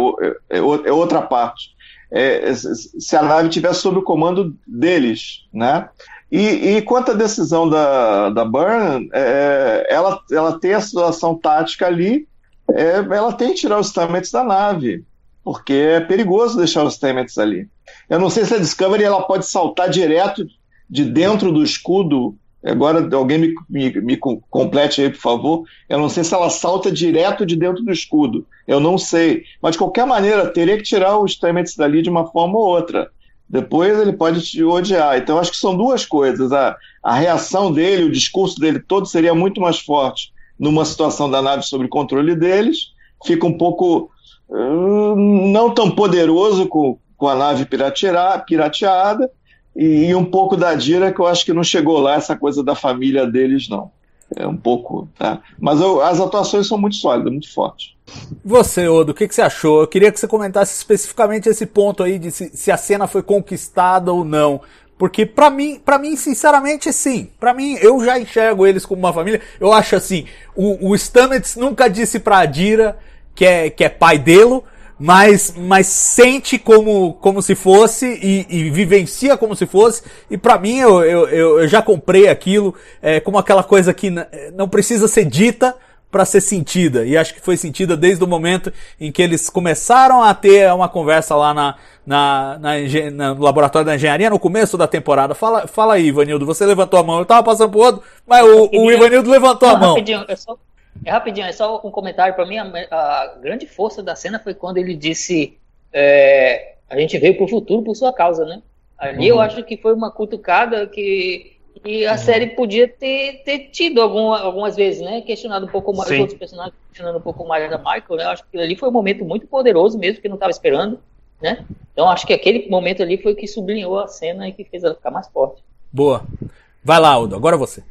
é, é outra parte. É, se a nave tivesse sob o comando deles, né? E, e quanto à decisão da, da Byrne, é, ela, ela tem a situação tática ali, é, ela tem que tirar os Stamets da nave, porque é perigoso deixar os Stamets ali. Eu não sei se a Discovery ela pode saltar direto de dentro do escudo. Agora, alguém me, me, me complete aí, por favor. Eu não sei se ela salta direto de dentro do escudo. Eu não sei. Mas, de qualquer maneira, teria que tirar os Stamets dali de uma forma ou outra. Depois ele pode te odiar. Então, acho que são duas coisas. A, a reação dele, o discurso dele todo seria muito mais forte numa situação da nave sob controle deles. Fica um pouco não tão poderoso com, com a nave pirateada. E, e um pouco da Dira, que eu acho que não chegou lá essa coisa da família deles, não. É um pouco. Tá? Mas eu, as atuações são muito sólidas, muito fortes. Você, Odo, o que, que, você achou? Eu queria que você comentasse especificamente esse ponto aí de se, se a cena foi conquistada ou não. Porque para mim, para mim, sinceramente, sim. Para mim, eu já enxergo eles como uma família. Eu acho assim, o, o Stamets nunca disse pra Adira que é, que é pai dele, mas, mas sente como, como se fosse e, e vivencia como se fosse. E para mim, eu, eu, eu, já comprei aquilo é, como aquela coisa que não precisa ser dita para ser sentida. E acho que foi sentida desde o momento em que eles começaram a ter uma conversa lá na, na, na, no laboratório da engenharia no começo da temporada. Fala, fala aí, Ivanildo. Você levantou a mão. Eu tava passando pro outro, mas o, o Ivanildo levantou a mão. Rapidinho, só, é rapidinho, é só um comentário para mim. A, a, grande força da cena foi quando ele disse: é, a gente veio pro futuro por sua causa, né? Ali uhum. eu acho que foi uma cutucada que e a uhum. série podia ter, ter tido alguma, algumas vezes, né? Questionado um pouco mais Sim. os outros personagens, questionando um pouco mais da Michael, né? Eu acho que ali foi um momento muito poderoso mesmo, que não estava esperando, né? Então acho que aquele momento ali foi o que sublinhou a cena e que fez ela ficar mais forte. Boa. Vai lá, Aldo, agora você.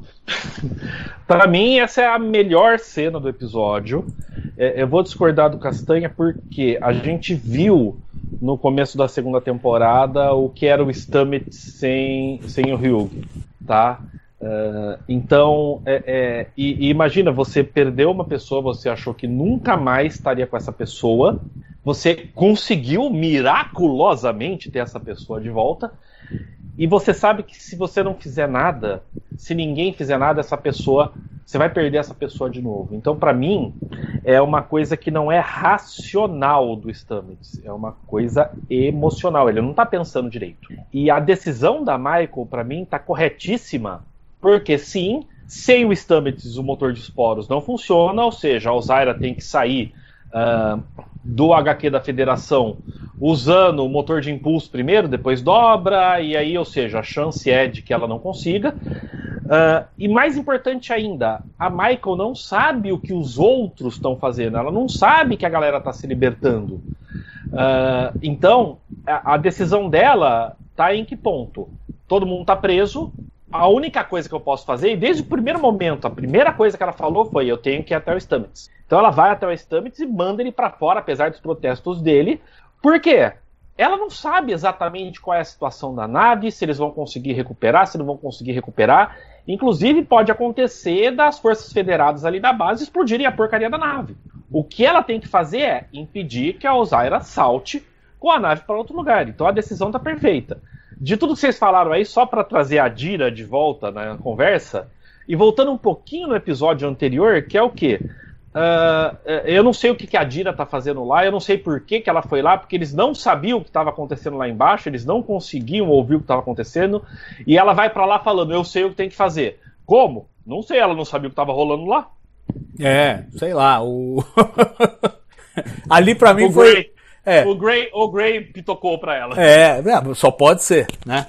Para mim, essa é a melhor cena do episódio. É, eu vou discordar do Castanha porque a gente viu no começo da segunda temporada o que era o Stamets sem, sem o Ryug, tá? Uh, então, é, é, e, e imagina, você perdeu uma pessoa, você achou que nunca mais estaria com essa pessoa, você conseguiu miraculosamente ter essa pessoa de volta, e você sabe que se você não fizer nada, se ninguém fizer nada, essa pessoa, você vai perder essa pessoa de novo. Então, para mim, é uma coisa que não é racional do Stamets, é uma coisa emocional. Ele não tá pensando direito. E a decisão da Michael, para mim, tá corretíssima, porque sim, sem o Stamets, o motor de esporos não funciona, ou seja, a Ozaira tem que sair uh, do HQ da Federação usando o motor de impulso primeiro, depois dobra, e aí, ou seja, a chance é de que ela não consiga. Uh, e mais importante ainda, a Michael não sabe o que os outros estão fazendo, ela não sabe que a galera está se libertando. Uh, então, a, a, decisão dela está em que ponto? Todo mundo está preso. A única coisa que eu posso fazer, e desde o primeiro momento, a primeira coisa que ela falou foi: eu tenho que ir até o Stamets. Então ela vai até o Stamets e manda ele para fora, apesar dos protestos dele. Por quê? Ela não sabe exatamente qual é a situação da nave, se eles vão conseguir recuperar, se não vão conseguir recuperar. Inclusive, pode acontecer das forças federadas ali da base explodirem a porcaria da nave. O que ela tem que fazer é impedir que a Osaira salte com a nave para outro lugar. Então a decisão está perfeita. De tudo que vocês falaram aí, só para trazer a Dira de volta na conversa, e voltando um pouquinho no episódio anterior, que é o quê? Uh, eu não sei o que, que a Dira está fazendo lá, eu não sei por que, que ela foi lá, porque eles não sabiam o que estava acontecendo lá embaixo, eles não conseguiam ouvir o que estava acontecendo, e ela vai para lá falando, eu sei o que tem que fazer. Como? Não sei, ela não sabia o que estava rolando lá. É, sei lá, o... Ali para mim o foi... é. O Gray, o Gray pitocou para ela. É, é, só pode ser, né?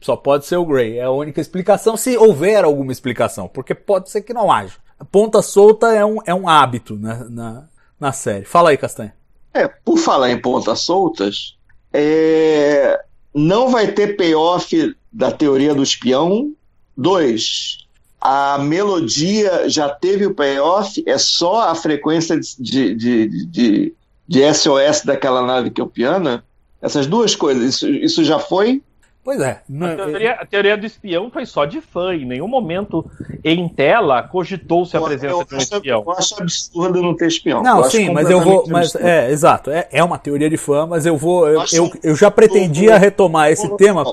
Só pode ser o Gray. É a única explicação, se houver alguma explicação, porque pode ser que não haja ponta solta é um, é um hábito né, na, na série. Fala aí, Castanha. É, por falar em pontas soltas, é, não vai ter payoff da teoria do espião. Dois, a melodia já teve o payoff, é só a frequência de, de, de, de SOS daquela nave que é o piano. Essas duas coisas, isso, isso já foi Pois é. A teoria, a teoria, do espião foi só de fã. Em nenhum momento em tela cogitou-se a presença eu, de um espião. Eu acho absurdo não ter espião. Não, sim, mas eu vou. Mas, é, exato. É, é uma teoria de fã, mas eu vou. Eu, eu, eu, já pretedia retomar esse tema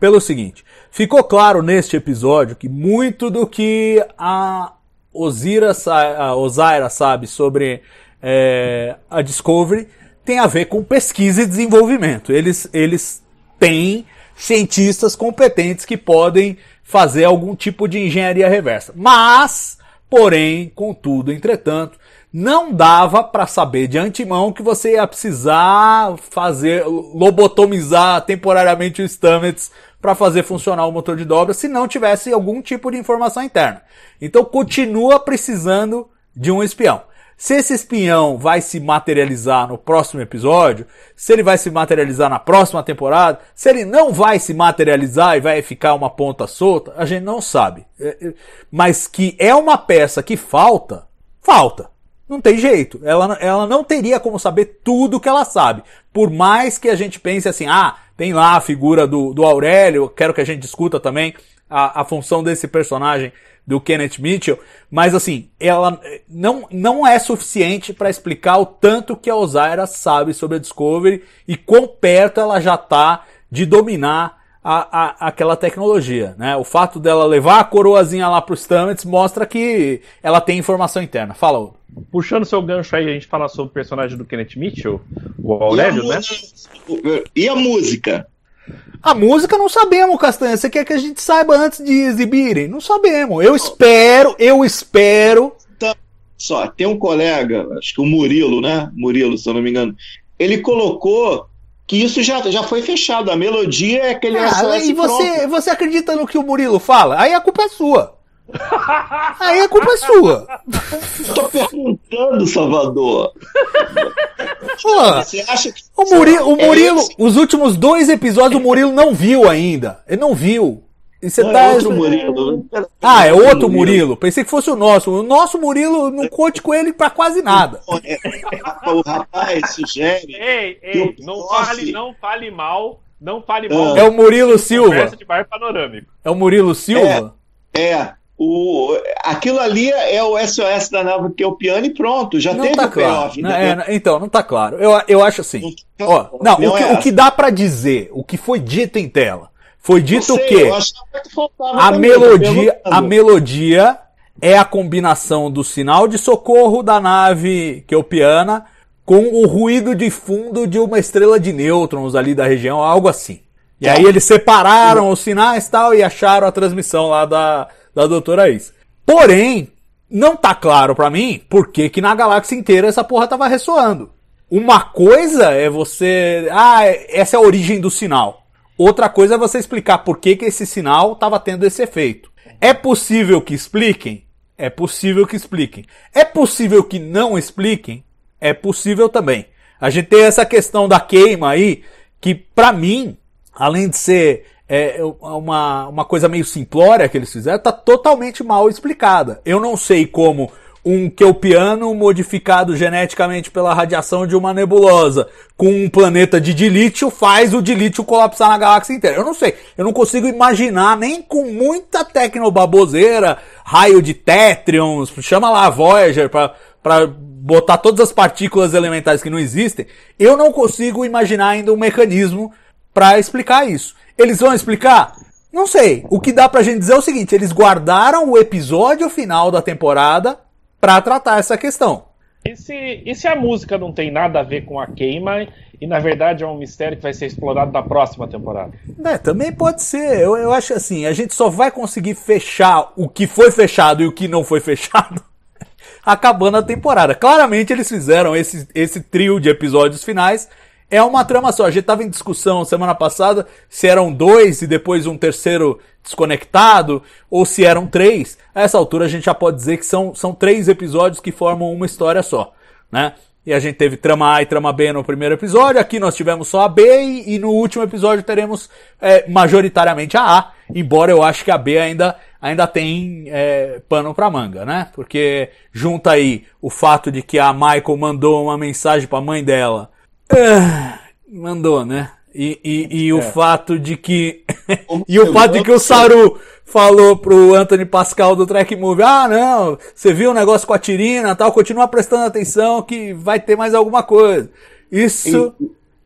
pelo seguinte: ficou claro neste episódio que muito do que a Ozira, a Ozaira sabe sobre é, a Discovery tem a ver com pesquisa e desenvolvimento. Eles, eles têm cientistas competentes que podem fazer algum tipo de engenharia reversa. Mas, porém, contudo, entretanto, não dava para saber de antemão que você ia precisar fazer lobotomizar temporariamente o Stamets para fazer funcionar o motor de dobra se não tivesse algum tipo de informação interna. Então continua precisando de um espião. Se esse espião vai se materializar no próximo episódio, se ele vai se materializar na próxima temporada, se ele não vai se materializar e vai ficar uma ponta solta, a gente não sabe. É, é, mas que é uma peça que falta, falta. Não tem jeito. Ela, ela não teria como saber tudo que ela sabe. Por mais que a gente pense assim, ah, tem lá a figura do, do Aurélio, quero que a gente discuta também a, a função desse personagem do Kenneth Mitchell, mas assim, ela não, não é suficiente para explicar o tanto que a Osaira sabe sobre a Discovery e quão perto ela já está de dominar a, a, aquela tecnologia, né? O fato dela levar a coroazinha lá pro Stamets mostra que ela tem informação interna. Fala, Puxando seu gancho aí, a gente fala sobre o personagem do Kenneth Mitchell, o Aurélio, e né? E a música? A música não sabemos, Castanha. Você quer que a gente saiba antes de exibirem? Não sabemos. Eu espero, eu espero. Tá. Só, tem um colega, acho que o Murilo, né? Murilo, se eu não me engano. Ele colocou que isso já, já foi fechado. A melodia é aquele ah, SOS E você, pronto. você acredita no que o Murilo fala? Aí a culpa é sua. Aí a culpa é sua. Tô perguntando, Salvador. Pô, Você acha que. o Murilo, o É Murilo esse? os últimos dois episódios o Murilo não viu ainda. Ele não viu. E você Não, tá. é outro Murilo. Ah, é outro Murilo. Pensei que fosse o nosso. O nosso Murilo não conte com ele pra quase nada. O rapaz sugere. Ei, ei, não fale, não fale mal, não fale mal. É o Murilo Silva. Conversa de bar panorâmico. É o Murilo Silva? É. O, aquilo ali é o SOS da nave que é o piano e pronto, já Não teve tá o claro. payoff. É, então, não tá claro. Eu, eu acho assim. Não, Ó, não, não o, que, é o que dá pra dizer, o que foi dito em tela, foi dito sei, que que faltava a também, melodia, a melodia é a combinação do sinal de socorro da nave Kelpiana com o ruído de fundo de uma estrela de nêutrons ali da região, algo assim. E aí eles separaram os sinais tal e acharam a transmissão lá da, da doutora Is. Porém, não tá claro pra mim por que que na galáxia inteira essa porra tava ressoando. Uma coisa é você, ah, essa é a origem do sinal. Outra coisa é você explicar por que que esse sinal estava tendo esse efeito. É possível que expliquem? É possível que expliquem. É possível que não expliquem? É possível também. A gente tem essa questão da queima aí, que pra mim, além de ser é, uma, uma coisa meio simplória que eles fizeram, tá totalmente mal explicada. Eu não sei como um Kelpiano modificado geneticamente pela radiação de uma nebulosa com um planeta de dilítio faz o dilítio colapsar na galáxia inteira. Eu não sei. Eu não consigo imaginar nem com muita tecnobaboseira, raio de tétrions, chama lá a Voyager pra, pra botar todas as partículas elementares que não existem. Eu não consigo imaginar ainda um mecanismo para explicar isso. Eles vão explicar? Não sei. O que dá pra gente dizer é o seguinte: eles guardaram o episódio final da temporada para tratar essa questão. E se, e se a música não tem nada a ver com a queima e na verdade é um mistério que vai ser explorado na próxima temporada? É, também pode ser. Eu, eu acho assim, a gente só vai conseguir fechar o que foi fechado e o que não foi fechado acabando a temporada. Claramente eles fizeram esse, esse trio de episódios finais. É uma trama só. A gente tava em discussão semana passada se eram dois e depois um terceiro desconectado, ou se eram três. A essa altura a gente já pode dizer que são, são três episódios que formam uma história só, né? E a gente teve trama A e trama B no primeiro episódio, aqui nós tivemos só a B e, e no último episódio teremos é, majoritariamente a A, embora eu acho que a B ainda, ainda tem é, pano pra manga, né? Porque junta aí o fato de que a Michael mandou uma mensagem pra mãe dela. Ah, mandou, né? E, e, e o fato de que. e o fato de que o Saru falou pro Anthony Pascal do Track Movie: Ah, não, você viu o negócio com a Tirina tal, continua prestando atenção que vai ter mais alguma coisa. Isso.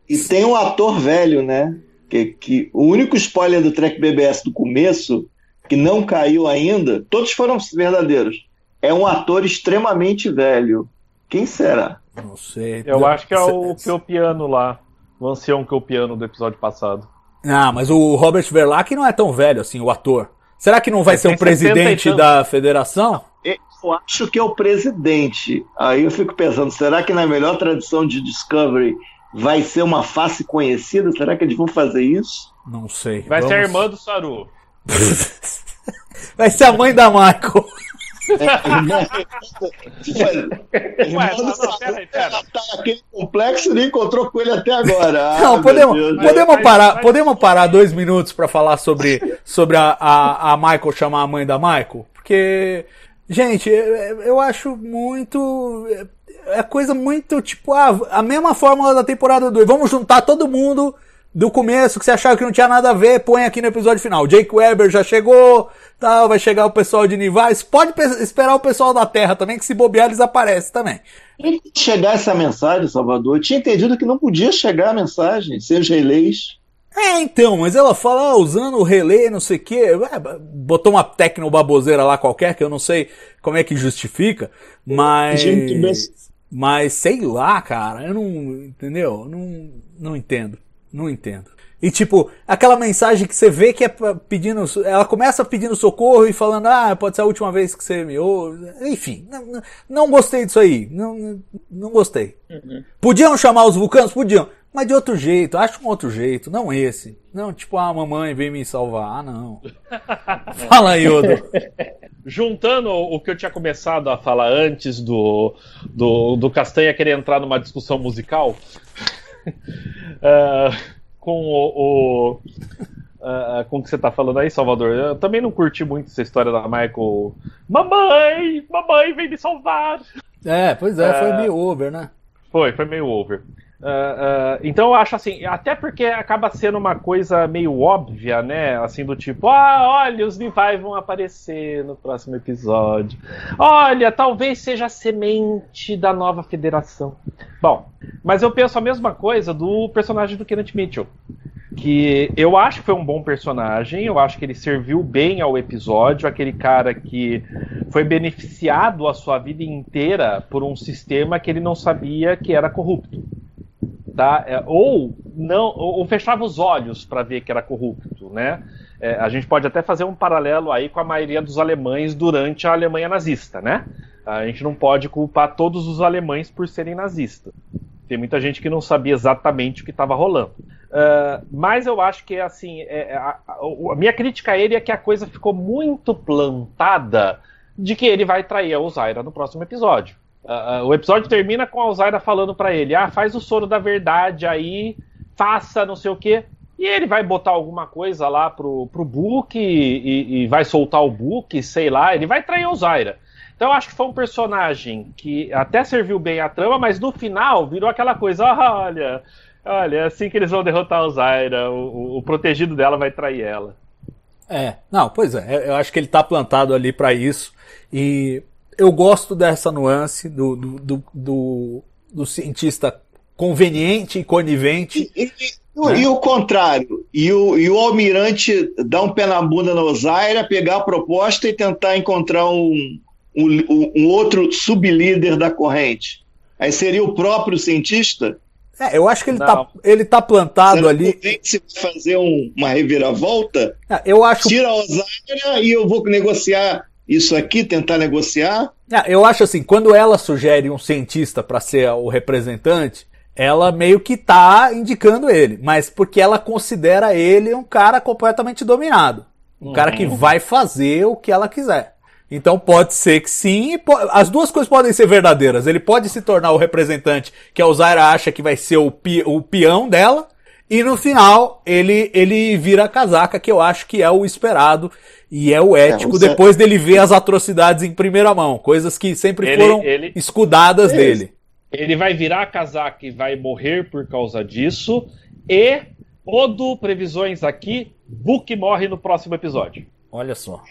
E, e tem um ator velho, né? Que, que o único spoiler do Trek BBS do começo, que não caiu ainda, todos foram verdadeiros. É um ator extremamente velho. Quem será? Não sei. Eu acho que é o Keopiano lá. O ancião Keopiano do episódio passado. Ah, mas o Robert Verlaque não é tão velho assim, o ator. Será que não vai Ele ser um 70 e presidente da federação? Eu acho que é o presidente. Aí eu fico pensando, será que na melhor tradição de Discovery vai ser uma face conhecida? Será que eles vão fazer isso? Não sei. Vai ser a Vamos- irmã do Saru. Vai ser a mãe da Michael. Ela tá naquele complexo e não encontrou com ele até agora. Ah, Não, meu podemos, Deus. podemos, mas- parar, mas- podemos parar dois minutos pra falar sobre, sobre a, a, a Michael chamar a mãe da Michael? Porque, gente, eu, eu acho muito. É coisa muito tipo, ah, a mesma fórmula da temporada 2. Vamos juntar todo mundo do começo que você achava que não tinha nada a ver, põe aqui no episódio final. Jake Weber já chegou, tal, vai chegar o pessoal de Nivais. Pode pe- esperar o pessoal da Terra também, que se bobear eles aparecem também. Que chegar essa mensagem, Salvador. Eu tinha entendido que não podia chegar a mensagem, sem os relés. É, então, mas ela fala, ah, usando o relé, não sei o quê, Ué, botou uma tecnobaboseira lá qualquer, que eu não sei como é que justifica, mas... Mas- sei lá, cara, eu não, entendeu? Eu Não, não entendo, não entendo. E tipo, aquela mensagem que você vê que é pedindo, ela começa pedindo socorro e falando, ah, pode ser a última vez que você me ouve. Enfim, não, não- gostei disso aí, não, não- gostei. Podiam chamar os vulcanos? Podiam. Mas de outro jeito, acho um outro jeito, não esse. Não, tipo, ah, mamãe vem me salvar. Ah, não. Fala aí, Odo. Juntando o que eu tinha começado a falar antes do, do, do Castanha querer entrar numa discussão musical, ah, com o. o ah, com o que você tá falando aí, Salvador, eu também não curti muito essa história da Michael. Mamãe! Mamãe, vem me salvar! É, pois é, foi É. meio over, né? Foi, foi meio over. Ah, ah, então eu acho assim, até porque acaba sendo uma coisa meio óbvia, né? Assim, do tipo, ah, olha, os Levi vão aparecer no próximo episódio. Olha, talvez seja a semente da nova federação. Bom, mas eu penso a mesma coisa do personagem do Kenneth Mitchell. Que eu acho que foi um bom personagem, eu acho que ele serviu bem ao episódio, aquele cara que foi beneficiado a sua vida inteira por um sistema que ele não sabia que era corrupto. Tá? É, ou não, ou, ou fechava os olhos para ver que era corrupto, né? É, a gente pode até fazer um paralelo aí com a maioria dos alemães durante a Alemanha nazista, né? A gente não pode culpar todos os alemães por serem nazistas. Tem muita gente que não sabia exatamente o que estava rolando. Uh, mas eu acho que assim, é, a, a- a minha crítica a ele é que a coisa ficou muito plantada de que ele vai trair a Ozaira no próximo episódio. Uh, o episódio termina com a Ozaira falando pra ele: ah, faz o soro da verdade aí, faça não sei o quê. E ele vai botar alguma coisa lá pro, pro Book e, e- vai soltar o Book, sei lá, ele vai trair a Ozaira. Então eu acho que foi um personagem que até serviu bem a trama, mas no final virou aquela coisa: "Ah, olha, olha, é assim que eles vão derrotar a Zaira, o, o- protegido dela vai trair ela. É, não, pois é, eu acho que ele tá plantado ali pra isso. E eu gosto dessa nuance do, do, do, do, do cientista conveniente e conivente. E, e- e o contrário, e o, e o almirante dar um pé na bunda na Osaira, pegar a proposta e tentar encontrar um, um, um outro sublíder da corrente. Aí seria o próprio cientista? É, eu acho que ele, Não. tá, ele tá plantado Será ali. que se fazer um- uma reviravolta? É, Eu acho Tira a Osaira e eu vou negociar isso aqui, tentar negociar? Ah, Eu acho assim, quando ela sugere um cientista para ser o representante, ela meio que tá indicando ele, mas porque ela considera ele um cara completamente dominado, um cara que vai fazer o que ela quiser. Então pode ser que sim, as duas coisas podem ser verdadeiras. Ele pode se tornar o representante que a Ozaira acha que vai ser o, pi- o peão dela, e no final ele ele vira a casaca, que eu acho que é o esperado e é o ético você- depois dele ver as atrocidades em primeira mão, coisas que sempre Ele- foram ele- escudadas dele. Ele vai virar casaca e vai morrer por causa disso. E, Odo, previsões aqui, Book morre no próximo episódio. Olha só.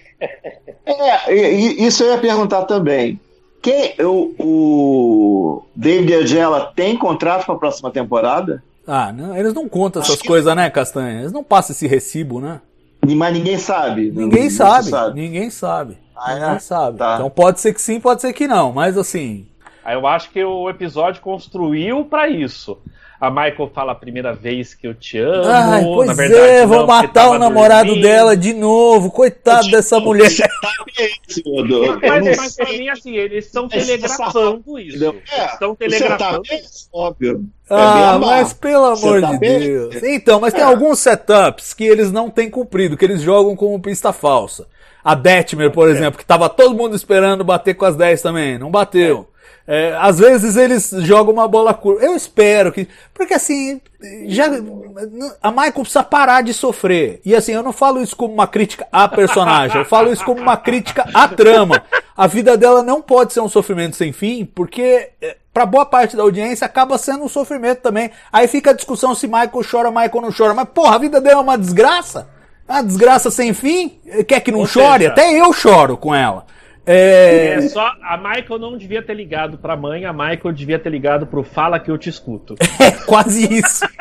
É, isso eu ia perguntar também. Quem, o, o David Agela tem contrato para a próxima temporada? Ah, não, eles não contam essas coisas, né, Castanha? Eles não passam esse recibo, né? Mas ninguém sabe. Ninguém Não- sabe, se ninguém sabe. Ah, é? ninguém sabe. Tá. Então pode ser que sim, pode ser que não, mas assim, Aí eu acho que o episódio construiu pra isso. A Michael fala a primeira vez que eu te amo. Ai, pois na verdade, é, não, vão matar o namorado dormindo. dela de novo. Coitado dessa mulher. Senhor, Mas, mas pra mim, assim, eles estão Esse telegrafando isso. É, estão tá telegrafando. óbvio. É Ah, mas pelo amor tá de bem? Deus. Então, mas tem alguns setups que eles não têm cumprido, que eles jogam como pista falsa. A Detmer, por exemplo, que tava todo mundo esperando bater com as 10 também, não bateu. É, às vezes eles jogam uma bola curva. Eu espero que. Porque assim, já. A Michael precisa parar de sofrer. E assim, eu não falo isso como uma crítica à personagem, eu falo isso como uma crítica à trama. A vida dela não pode ser um sofrimento sem fim, porque é, pra boa parte da audiência acaba sendo um sofrimento também. Aí fica a discussão se Michael chora, Michael não chora. Mas porra, a vida dela é uma desgraça. Uma desgraça sem fim. Quer que não Ou chore? seja- Até eu choro com ela. É... É só a Michael não devia ter ligado pra mãe, a Michael devia ter ligado pro Fala que eu te escuto. É quase isso.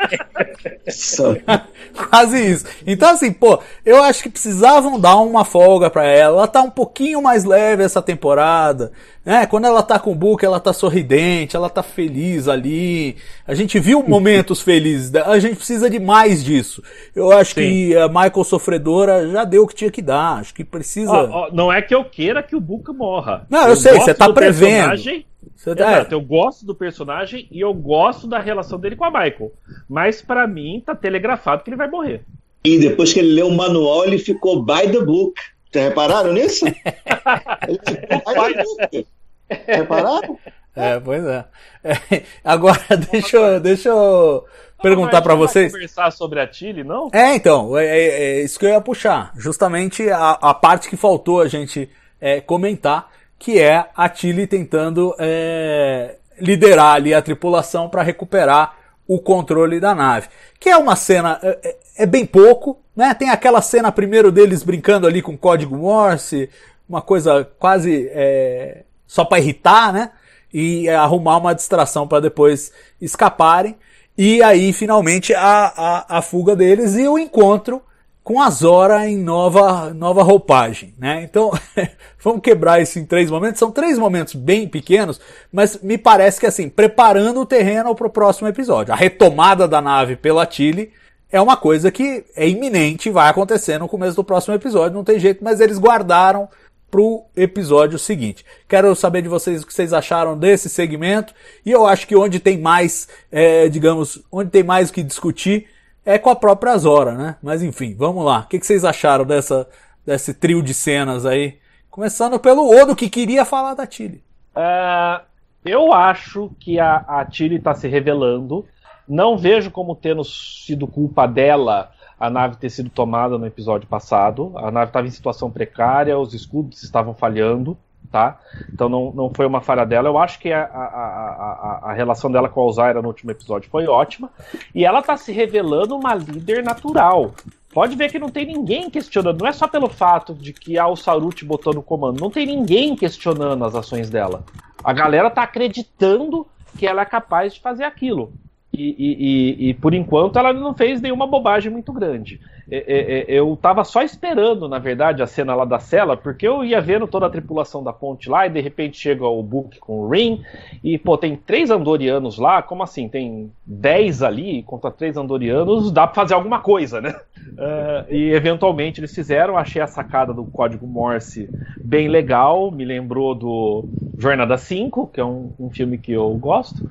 quase isso. Então, assim, pô, eu acho que precisavam dar uma folga pra ela. Ela tá um pouquinho mais leve essa temporada. Né? Quando ela tá com o Book, ela tá sorridente, ela tá feliz ali. A gente viu momentos felizes. A gente precisa de mais disso. Eu acho Sim. que a Michael Sofredora já deu o que tinha que dar. Acho que precisa. Ó, ó, não é que eu queira que o Book morra. Não, eu sei, gosto você tá do prevendo. personagem, Você tá- Exato, eu gosto do personagem e eu gosto da relação dele com a Michael. Mas pra mim tá telegrafado que ele vai morrer. E depois que ele leu o manual, ele ficou by the book. Já repararam nisso? ele ficou by the book. Repararam? É, pois é. É, Agora, deixa eu, deixa eu perguntar vai vocês. conversar sobre a Tilly, não? É, então, é, é- é isso que eu ia puxar. Justamente a, a parte que faltou a gente é, comentar, que é a Tilly tentando é, liderar ali a tripulação para recuperar o controle da nave. Que é uma cena, é, é- é bem pouco, né? Tem aquela cena primeiro deles brincando ali com código Morse, uma coisa quase é, só para irritar, né? E é, arrumar uma distração para depois escaparem. E aí, finalmente, a, a, a fuga deles e o encontro com a Zora em nova, nova roupagem, né? Então, vamos quebrar isso em três momentos. São três momentos bem pequenos, mas me parece que assim, preparando o terreno para o próximo episódio. A retomada da nave pela Tilly é uma coisa que é iminente, vai acontecer no começo do próximo episódio, não tem jeito, mas eles guardaram pro episódio seguinte. Quero saber de vocês o que vocês acharam desse segmento e eu acho que onde tem mais, é, digamos, onde tem mais o que discutir é com a própria Zora, né? Mas enfim, vamos lá. O que, que vocês acharam dessa, desse trio de cenas aí? Começando pelo Odo que queria falar da Tilly. Ah, eu acho que a, a Tilly tá se revelando. Não vejo como tendo sido culpa dela a nave ter sido tomada no episódio passado. A nave estava em situação precária, os escudos estavam falhando, tá? Então não, não foi uma falha dela. Eu acho que a, a, a, a, relação dela com a Alzaira no último episódio foi ótima. E ela tá se revelando uma líder natural. Pode ver que não tem ninguém questionando. Não é só pelo fato de que a Saruti botou no comando. Não tem ninguém questionando as ações dela. A galera tá acreditando que ela é capaz de fazer aquilo. E, e- e- e, por enquanto ela não fez nenhuma bobagem muito grande. É, é, é, eu tava só esperando, na verdade, a cena lá da cela, porque eu ia vendo toda a tripulação da ponte lá e de repente chega o Book com o Ring e, pô, tem três andorianos lá, como assim? Tem dez ali contra três andorianos, dá pra fazer alguma coisa, né? Ah, e eventualmente eles fizeram, achei a sacada do código Morse bem legal, me lembrou do Jornada 5, que é um, um filme que eu gosto,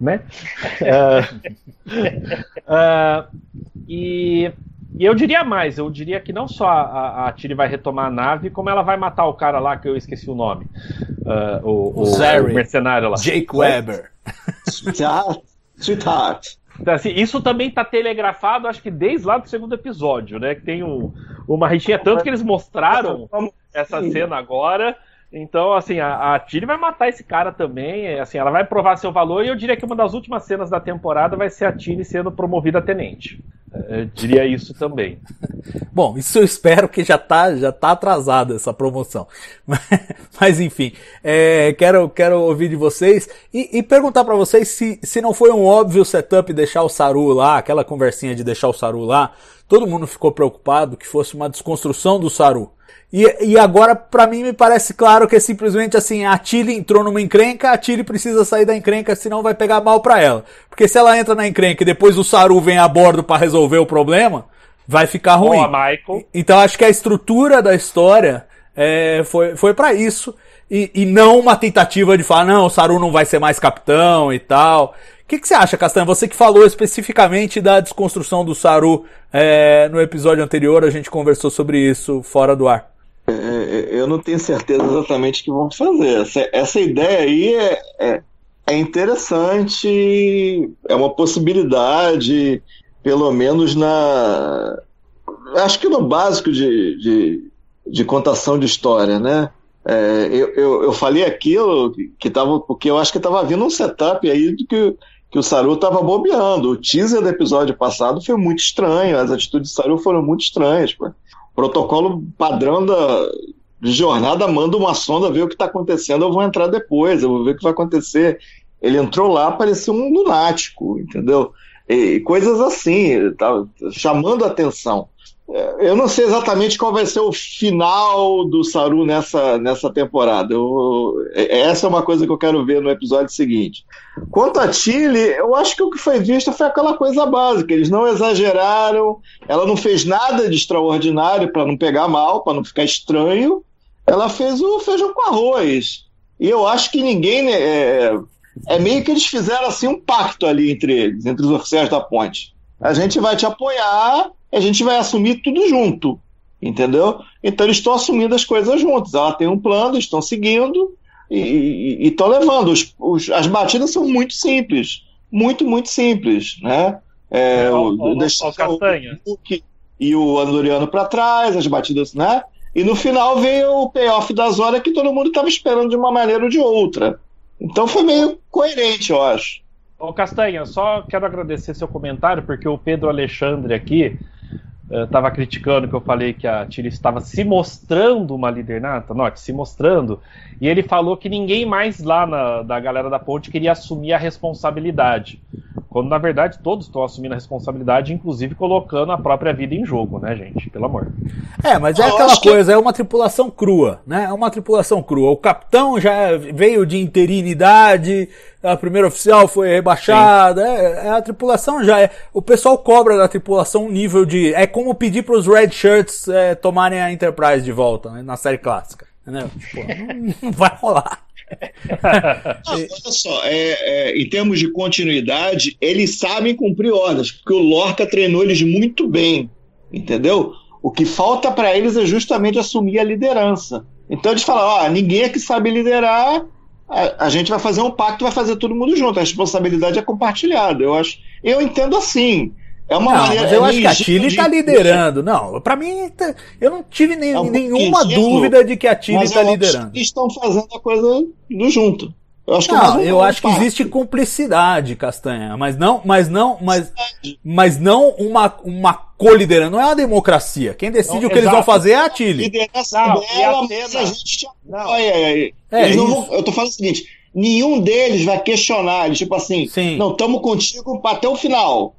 né? Ah, ah, e, e eu diria mais, eu diria que não só a, a, Tiri vai retomar a nave, como ela vai matar o cara lá que eu esqueci o nome. Ah, o, O Zeri. o mercenário lá. Jake Weber. Sweetheart. Sweetheart. Então, assim, isso também tá telegrafado, acho que desde lá do segundo episódio, né? Que tem um, uma rixinha, tanto que eles mostraram essa cena agora. Então, assim, a, a Tilly vai matar esse cara também. é, Assim, ela vai provar seu valor. E eu diria que uma das últimas cenas da temporada vai ser a Tilly sendo promovida a tenente. Eu diria isso também. Bom, isso eu espero que já tá, já tá atrasada essa promoção. Mas, mas enfim, é, quero, quero ouvir de vocês e, e perguntar para vocês se, se não foi um óbvio setup deixar o Saru lá, aquela conversinha de deixar o Saru lá. Todo mundo ficou preocupado que fosse uma desconstrução do Saru. E, e agora, para mim, me parece claro que é simplesmente assim, a Tilly entrou numa encrenca, a Tilly precisa sair da encrenca, senão vai pegar mal para ela. Porque se ela entra na encrenca e depois o Saru vem a bordo para resolver o problema, vai ficar ruim. Boa, Michael. Então acho que a estrutura da história é, foi, foi para isso. E, e não uma tentativa de falar, não, o Saru não vai ser mais capitão e tal. O que, que você acha, Castanha? Você que falou especificamente da desconstrução do Saru é, no episódio anterior, a gente conversou sobre isso fora do ar. É, é, eu não tenho certeza exatamente o que vão fazer. Essa, essa ideia aí é, é, é interessante, é uma possibilidade, pelo menos na. Acho que no básico de, de, de contação de história, né? É, eu, eu, eu, falei aquilo que tava, porque eu acho que estava vindo um setup aí do que, que o Saru estava bobeando. O teaser do episódio passado foi muito estranho, as atitudes do Saru foram muito estranhas. Pô protocolo padrão da, jornada manda uma sonda ver o que está acontecendo, eu vou entrar depois, eu vou ver o que vai acontecer. Ele entrou lá, parecia um lunático, entendeu? E, coisas assim, tá, chamando atenção. É, eu não sei exatamente qual vai ser o final do Saru nessa, nessa temporada. Eu, é, essa é uma coisa que eu quero ver no episódio seguinte. Quanto a Tilly, eu acho que o que foi visto foi aquela coisa básica. Eles não exageraram, ela não fez nada de extraordinário para não pegar mal, para não ficar estranho. Ela fez o feijão com arroz. E eu acho que ninguém. Né, é, é meio que eles fizeram assim um pacto ali entre eles, entre os oficiais da ponte. A gente vai te apoiar a gente vai assumir tudo junto, entendeu? Então eles estão assumindo as coisas juntos. Ela tem um plano, estão seguindo e estão levando. Os, os, as batidas são muito simples, muito, muito simples, né? É, o, o, o, o Hulk e o Andoriano para trás, as batidas, né? E no final veio o payoff da Zora que todo mundo estava esperando de uma maneira ou de outra. Então foi meio coerente, eu acho. Ô Castanha, só quero agradecer seu comentário, porque o Pedro Alexandre aqui estava criticando que eu falei que a Tilly estava se mostrando uma líder nata, note, se mostrando, e ele falou que ninguém mais lá na, da galera da ponte queria assumir a responsabilidade. Quando na verdade todos estão assumindo a responsabilidade, inclusive colocando a própria vida em jogo, né, gente? Pelo amor. É, mas é eu aquela coisa, que... é uma tripulação crua, né? É uma tripulação crua. O capitão já veio de interinidade, a primeira oficial foi rebaixada, é, é, a tripulação já é. O pessoal cobra da tripulação um nível de. É como pedir para os Red Shirts é, tomarem a Enterprise de volta né, na série clássica. Entendeu? Pô, não, não vai rolar. Não, olha só, é, é, em termos de continuidade, eles sabem cumprir ordens, porque o Lorca treinou eles muito bem, entendeu? O que falta para eles é justamente assumir a liderança. Então eles falam: ah, ninguém é que sabe liderar, a, a, gente vai fazer um pacto, vai fazer todo mundo junto. A responsabilidade é compartilhada. Eu acho, eu entendo assim. É uma não, maneira. Mas eu acho que a Chile está liderando. Não, para mim, tá, eu não tive nem, é um nenhuma dúvida de que a Chile está liderando. Eles estão fazendo a coisa do junto. Eu acho que, não, eu acho que existe cumplicidade, Castanha, mas não, mas não, mas, mas não uma, uma coliderança, não é uma democracia. Quem decide não, o que exato. eles vão fazer é a Chile. Liderança não, dela, mas a gente. É, é, vão, eu tô falando o seguinte, nenhum deles vai questionar, tipo assim, Sim. não, estamos contigo até o final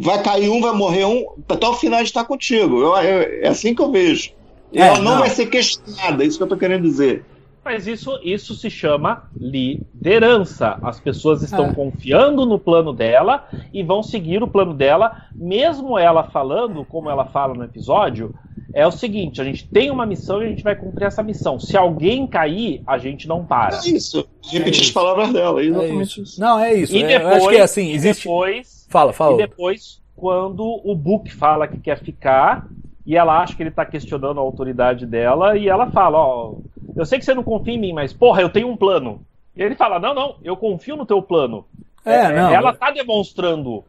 vai cair um, vai morrer um, até o final a gente tá contigo. Eu, eu, é assim que eu vejo. É, Ela não, não, vai ser questionada, é isso que eu tô querendo dizer. Mas isso, isso se chama liderança. As pessoas estão é. confiando no plano dela e vão seguir o plano dela, mesmo ela falando, como ela fala no episódio, é o seguinte: a gente tem uma missão e a gente vai cumprir essa missão. Se alguém cair, a gente não para. É isso. Repetir é as palavras dela. É exatamente é isso. Não, é isso. E depois, eu acho que é assim, existe. Depois, Fala, fala. E depois, quando o Book fala que quer ficar, e ela acha que ele tá questionando a autoridade dela, e ela fala, ó, eu sei que você não confia em mim, mas porra, eu tenho um plano. E ele fala, não, não, eu confio no teu plano. É, é não. Ela tá demonstrando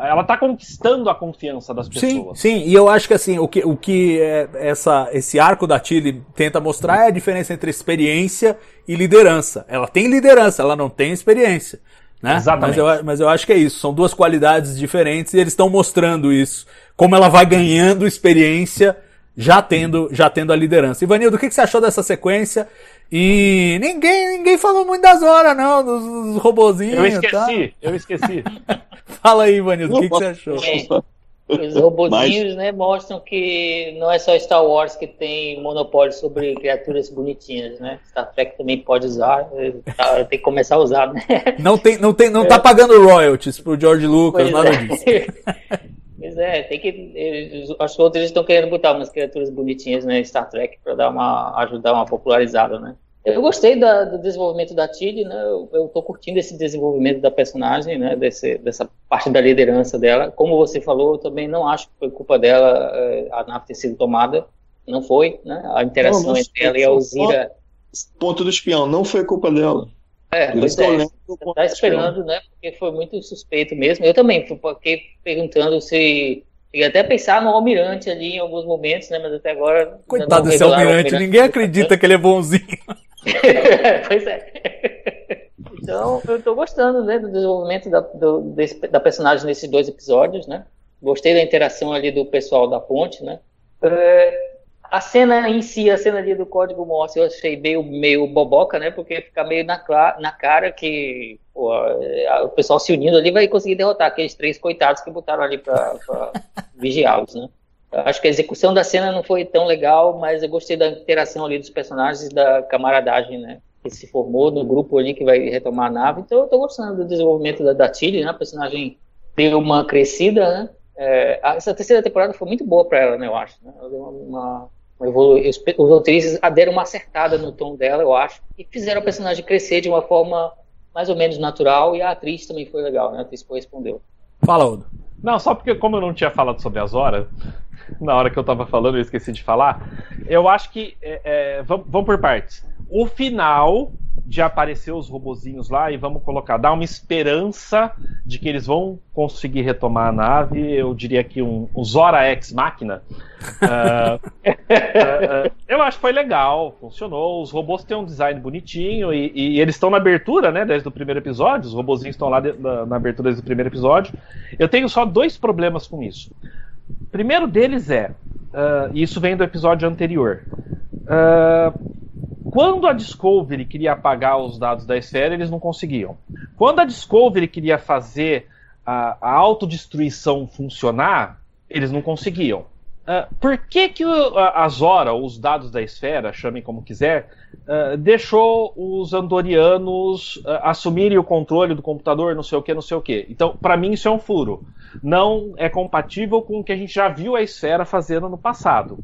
ela está conquistando a confiança das pessoas. Sim, sim, e eu acho que assim, o que, o que é essa, esse arco da Tilly tenta mostrar é a diferença entre experiência e liderança. Ela tem liderança, ela não tem experiência. Né? Exatamente. Mas eu, mas eu acho que é isso. São duas qualidades diferentes e eles estão mostrando isso. Como ela vai ganhando experiência já tendo, já tendo a liderança. Ivanildo, o que, que você achou dessa sequência? E ninguém, ninguém falou muito das horas, não, dos, dos robozinhos. Eu tá? esqueci, eu esqueci. Fala aí, Ivanildo, o que, que você achou? É, os robozinhos, né, mostram que não é só Star Wars que tem monopólio sobre criaturas bonitinhas, né? Star Trek também pode usar, eh, tá, tem que começar a usar, né? Não, tem, não, tem, não tá pagando royalties pro George Lucas, Pois nada é. disso. Pois é, tem que. eles- Acho que outros estão querendo botar umas criaturas bonitinhas né, em Star Trek para dar uma ajudar uma popularizada, né? Eu gostei da- do desenvolvimento da Tilly, né? Eu, eu tô curtindo esse desenvolvimento da personagem, né? Desse, dessa parte da liderança dela. Como você falou, eu também não acho que foi culpa dela eh, a nave ter sido tomada. Não foi, né? A interação Não, não entre ela e a. Alzira. Ponto do espião, não foi culpa dela. É, pois é. tá esperando, né? Porque foi muito suspeito mesmo. Eu também fiquei perguntando se. Cheguei até pensar no almirante ali em alguns momentos, né? Mas até agora. Coitado desse o almirante, ninguém acredita que ele é bonzinho. pois é. Então, eu tô gostando, né, do desenvolvimento da, do- desse- da personagem nesses dois episódios, né? Gostei da interação ali do pessoal da ponte, né? É, a cena em si, a cena ali do código Morse, eu achei meio, meio boboca, né? Porque fica meio na, na cara que pô, a- o pessoal se unindo ali vai conseguir derrotar aqueles três coitados que botaram ali pra vigiá-los, né? Eu Acho que a execução da cena não foi tão legal, mas eu gostei da interação ali dos personagens e da camaradagem, né? Que se formou no grupo ali que vai retomar a nave. Então eu tô gostando do desenvolvimento da, da Tilly, né? A personagem deu uma crescida, né? É, essa terceira temporada foi muito boa para ela, né? Eu acho. Né? Ela deu uma, uma, evolu- os, roteiristas deram uma acertada no tom dela, eu acho, e fizeram a personagem crescer de uma forma mais ou menos natural. E a atriz também foi legal, né? A atriz correspondeu. Fala, Odo. Não, só porque como eu não tinha falado sobre as horas, na hora que eu tava falando eu esqueci de falar, eu acho que. é, é, vamos, vamos por partes. O final de aparecer os robozinhos lá e vamos colocar, dar uma esperança de que eles vão conseguir retomar a nave, eu diria que um, um Zora Ex Máquina. Ah, ah, eu acho que foi legal, funcionou. Os robôs têm um design bonitinho e, e eles estão na abertura, né? Desde o primeiro episódio. Os robozinhos estão lá de- na, na abertura desde o primeiro episódio. Eu tenho só dois problemas com isso. Primeiro deles é, e isso vem do episódio anterior. Ah, quando a Discovery queria apagar os dados da esfera, eles não conseguiam. Quando a Discovery queria fazer a, a autodestruição funcionar, eles não conseguiam. Ah, por que, que o- a, Zora, os dados da esfera, chamem como quiser, ah, deixou os andorianos ah, assumirem o controle do computador, não sei o que, não sei o que? Então, para mim, isso é um furo. Não é compatível com o que a gente já viu a esfera fazendo no passado.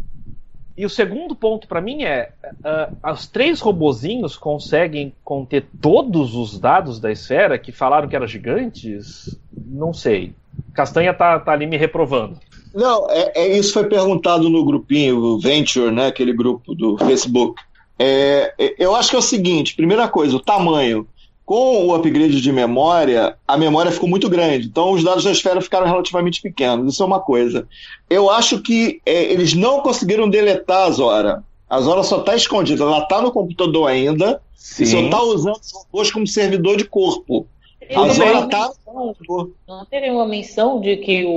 E o segundo ponto para mim é: ah, os três robozinhos conseguem conter todos os dados da esfera que falaram que eram gigantes? Não sei. Castanha tá, tá ali me reprovando. Não, é, é isso foi perguntado no grupinho, Venture, né, aquele grupo do Facebook. É, é, eu acho que é o seguinte, primeira coisa, o tamanho. Com o upgrade de memória, a memória ficou muito grande, então os dados da esfera ficaram relativamente pequenos. Isso é uma coisa. Eu acho que é, eles não conseguiram deletar a Zora. A Zora só está escondida, ela está no computador ainda e só está usando os robôs como servidor de corpo. Ele Não teve uma menção de que o,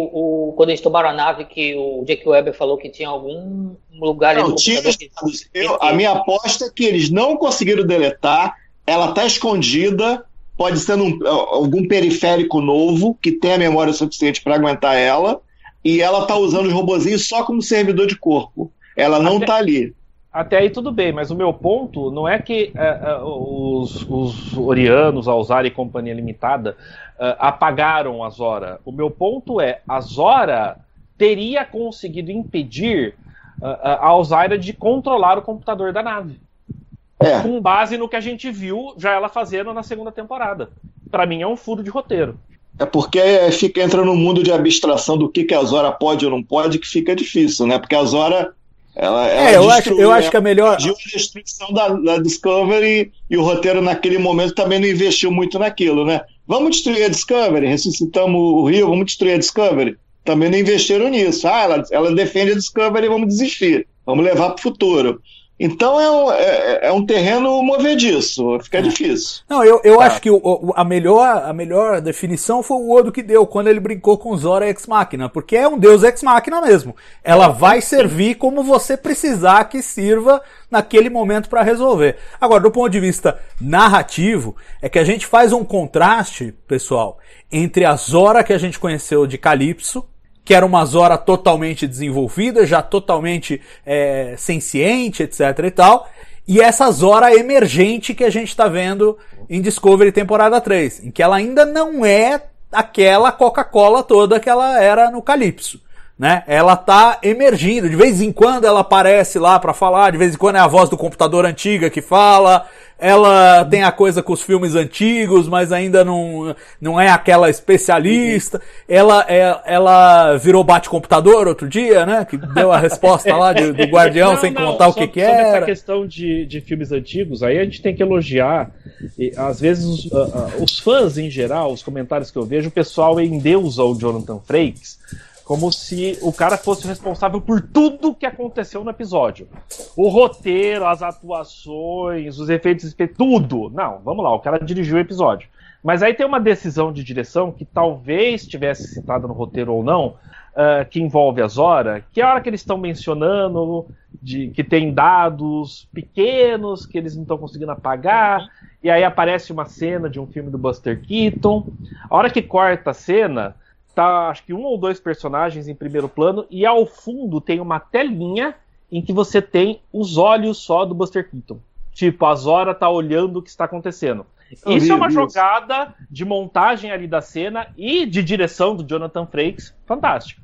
o- quando eles tomaram a nave, que o Jake Weber falou que tinha algum lugar ali Não, no tinha computador que-. Eu- a minha aposta é que eles não conseguiram deletar, ela está escondida, pode ser num, algum periférico novo que tenha memória suficiente para aguentar ela, e ela está usando os robozinhos só como servidor de corpo. Ela não Até- está ali. Até aí tudo bem, mas o meu ponto não é que eh, eh, os, os Orianos, a Alzara e Companhia Limitada eh, apagaram a Zora. O meu ponto é, a Zora teria conseguido impedir a Alzara de controlar o computador da nave. É. Com base no que a gente viu já ela fazendo na segunda temporada. Pra mim é um furo de roteiro. É porque fica entra no mundo de abstração do que, que a Zora pode ou não pode, que fica difícil, né? Porque a Zora. Ela, ela É, eu acho, eu acho que a melhor. de uma destruição da, da Discovery e o roteiro naquele momento também não investiu muito naquilo, né? Vamos destruir a Discovery, ressuscitamos o Rio, vamos destruir a Discovery. Também não investiram nisso. Ah, ela, ela defende a Discovery, vamos desistir, vamos levar para o futuro. Então é um, é, é um terreno movediço, fica difícil. Não, eu, eu acho que o- o- a, melhor, a melhor definição foi o Odo que deu quando ele brincou com Zora Ex Machina, porque é um deus Ex Machina mesmo. Ela vai servir como você precisar que sirva naquele momento para resolver. Agora, do ponto de vista narrativo, é que a gente faz um contraste, pessoal, entre a Zora que a gente conheceu de Calypso, que era uma Zora totalmente desenvolvida, já totalmente é, senciente, etc e tal, e essa Zora emergente que a gente está vendo em Discovery temporada 3, em que ela ainda não é aquela Coca-Cola toda que ela era no Calypso. Né? Ela tá emergindo, de vez em quando ela aparece lá para falar, de vez em quando é a voz do computador antiga que fala, ela tem a coisa com os filmes antigos, mas ainda não, não é aquela especialista. Ela, é, ela virou bate-computador outro dia, né? Que deu a resposta lá de- do Guardião Não, sem não, contar o sobre- que, que sobre era. essa questão de, de filmes antigos, aí a gente tem que elogiar. E, às vezes, os, ah, ah, os fãs em geral, os comentários que eu vejo, o pessoal endeusa o Jonathan Frakes como se o cara fosse o responsável por tudo que aconteceu no episódio. O roteiro, as atuações, os efeitos tudo. Não, vamos lá, o cara dirigiu o episódio. Mas aí tem uma decisão de direção que talvez tivesse citada no roteiro ou não, ah, que envolve a Zora, que é a hora que eles estão mencionando de que tem dados pequenos que eles não estão conseguindo apagar, e aí aparece uma cena de um filme do Buster Keaton. A hora que corta a cena, tá acho que um ou dois personagens em primeiro plano, e ao fundo tem uma telinha em que você tem os olhos só do Buster Keaton. Tipo, a Zora tá olhando o que está acontecendo. Eu Isso vi, é uma jogada de montagem ali da cena e de direção do Jonathan Frakes fantástico.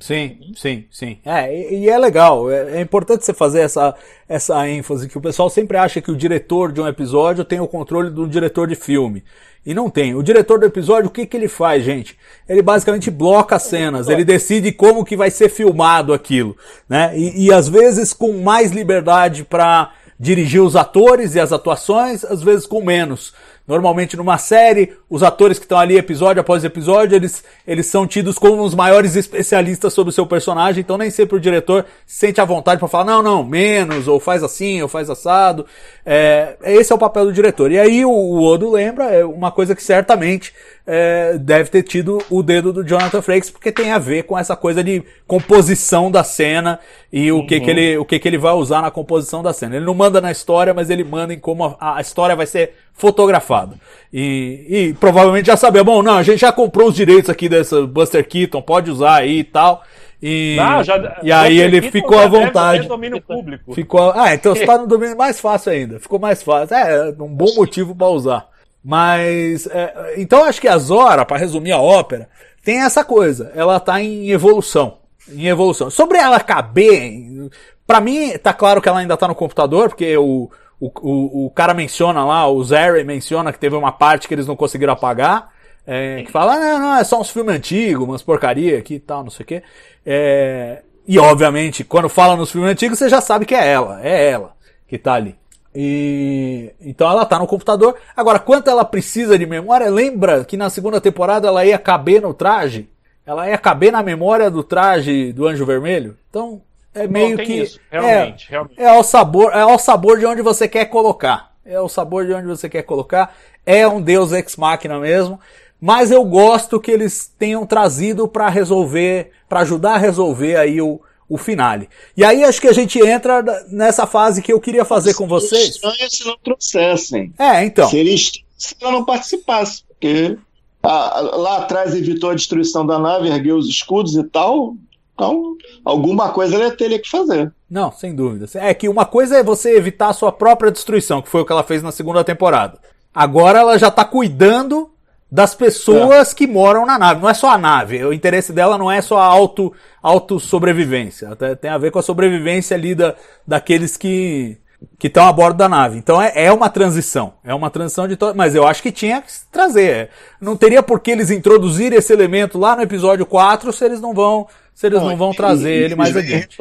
Sim, sim, sim. É, e, e é legal. É, é importante você fazer essa, essa ênfase, que o pessoal sempre acha que o diretor de um episódio tem o controle do diretor de filme. E não tem. O diretor do episódio, o que, que ele faz, gente? Ele basicamente bloca as cenas, ele decide como que vai ser filmado aquilo, né? E, e às vezes com mais liberdade para dirigir os atores e as atuações, às vezes com menos. Normalmente numa série, os atores que estão ali episódio após episódio, eles, eles são tidos como os maiores especialistas sobre o seu personagem, então nem sempre o diretor se sente à vontade para falar, não, não, menos, ou faz assim, ou faz assado. É, esse é o papel do diretor. E aí o, o Odo lembra, é uma coisa que certamente é, deve ter tido o dedo do Jonathan Frakes, porque tem a ver com essa coisa de composição da cena e o que, que, ele, o que, que ele vai usar na composição da cena. Ele não manda na história, mas ele manda em como a, a história vai ser fotografada. E, e provavelmente já sabia, bom, não, a gente já comprou os direitos aqui dessa Buster Keaton, pode usar aí e tal. E, Ah, já- e aí ele ficou à vontade. domínio público. Ficou, ah, então você tá no domínio mais fácil ainda. Ficou mais fácil. É, um bom motivo para usar. Mas, é, então acho que a Zora, para resumir a ópera, tem essa coisa. Ela tá em evolução. Em evolução. Sobre ela caber, para mim tá claro que ela ainda tá no computador, porque o, o, o, o cara menciona lá, o Zary menciona que teve uma parte que eles não conseguiram apagar. É, que fala, ah, não, não, é só uns filmes antigos, umas porcaria aqui e tal, não sei o quê. É, e obviamente, quando fala nos filmes antigos, você já sabe que é ela, é ela que tá ali. E então ela tá no computador. Agora, quanto ela precisa de memória? Lembra que na segunda temporada ela ia caber no traje? Ela ia caber na memória do traje do Anjo Vermelho? Então, é meio tem que isso, realmente, é, realmente. é ao sabor, é ao sabor de onde você quer colocar. É o sabor de onde você quer colocar. É um Deus ex machina mesmo. Mas eu gosto que eles tenham trazido para resolver, para ajudar a resolver aí o, o finale. E aí acho que a gente entra nessa fase que eu queria fazer com vocês. Estranho se não trouxessem. É, então. Seria estranho se ela não participasse, porque ah, lá atrás evitou a destruição da nave, ergueu os escudos e tal. Então, alguma coisa ela teria que fazer. Não, sem dúvida. É que uma coisa é você evitar a sua própria destruição, que foi o que ela fez na segunda temporada. Agora ela já tá cuidando das pessoas que moram na nave. Não é só a nave. O interesse dela não é só a auto, auto sobrevivência. Até Tem a ver com a sobrevivência ali da, daqueles que que estão a bordo da nave. Então é, é uma transição. É uma transição de todo. Mas eu acho que tinha que trazer. Não teria por que eles introduzirem esse elemento lá no episódio 4 se eles não vão, se eles não, vão trazer ele mais adiante.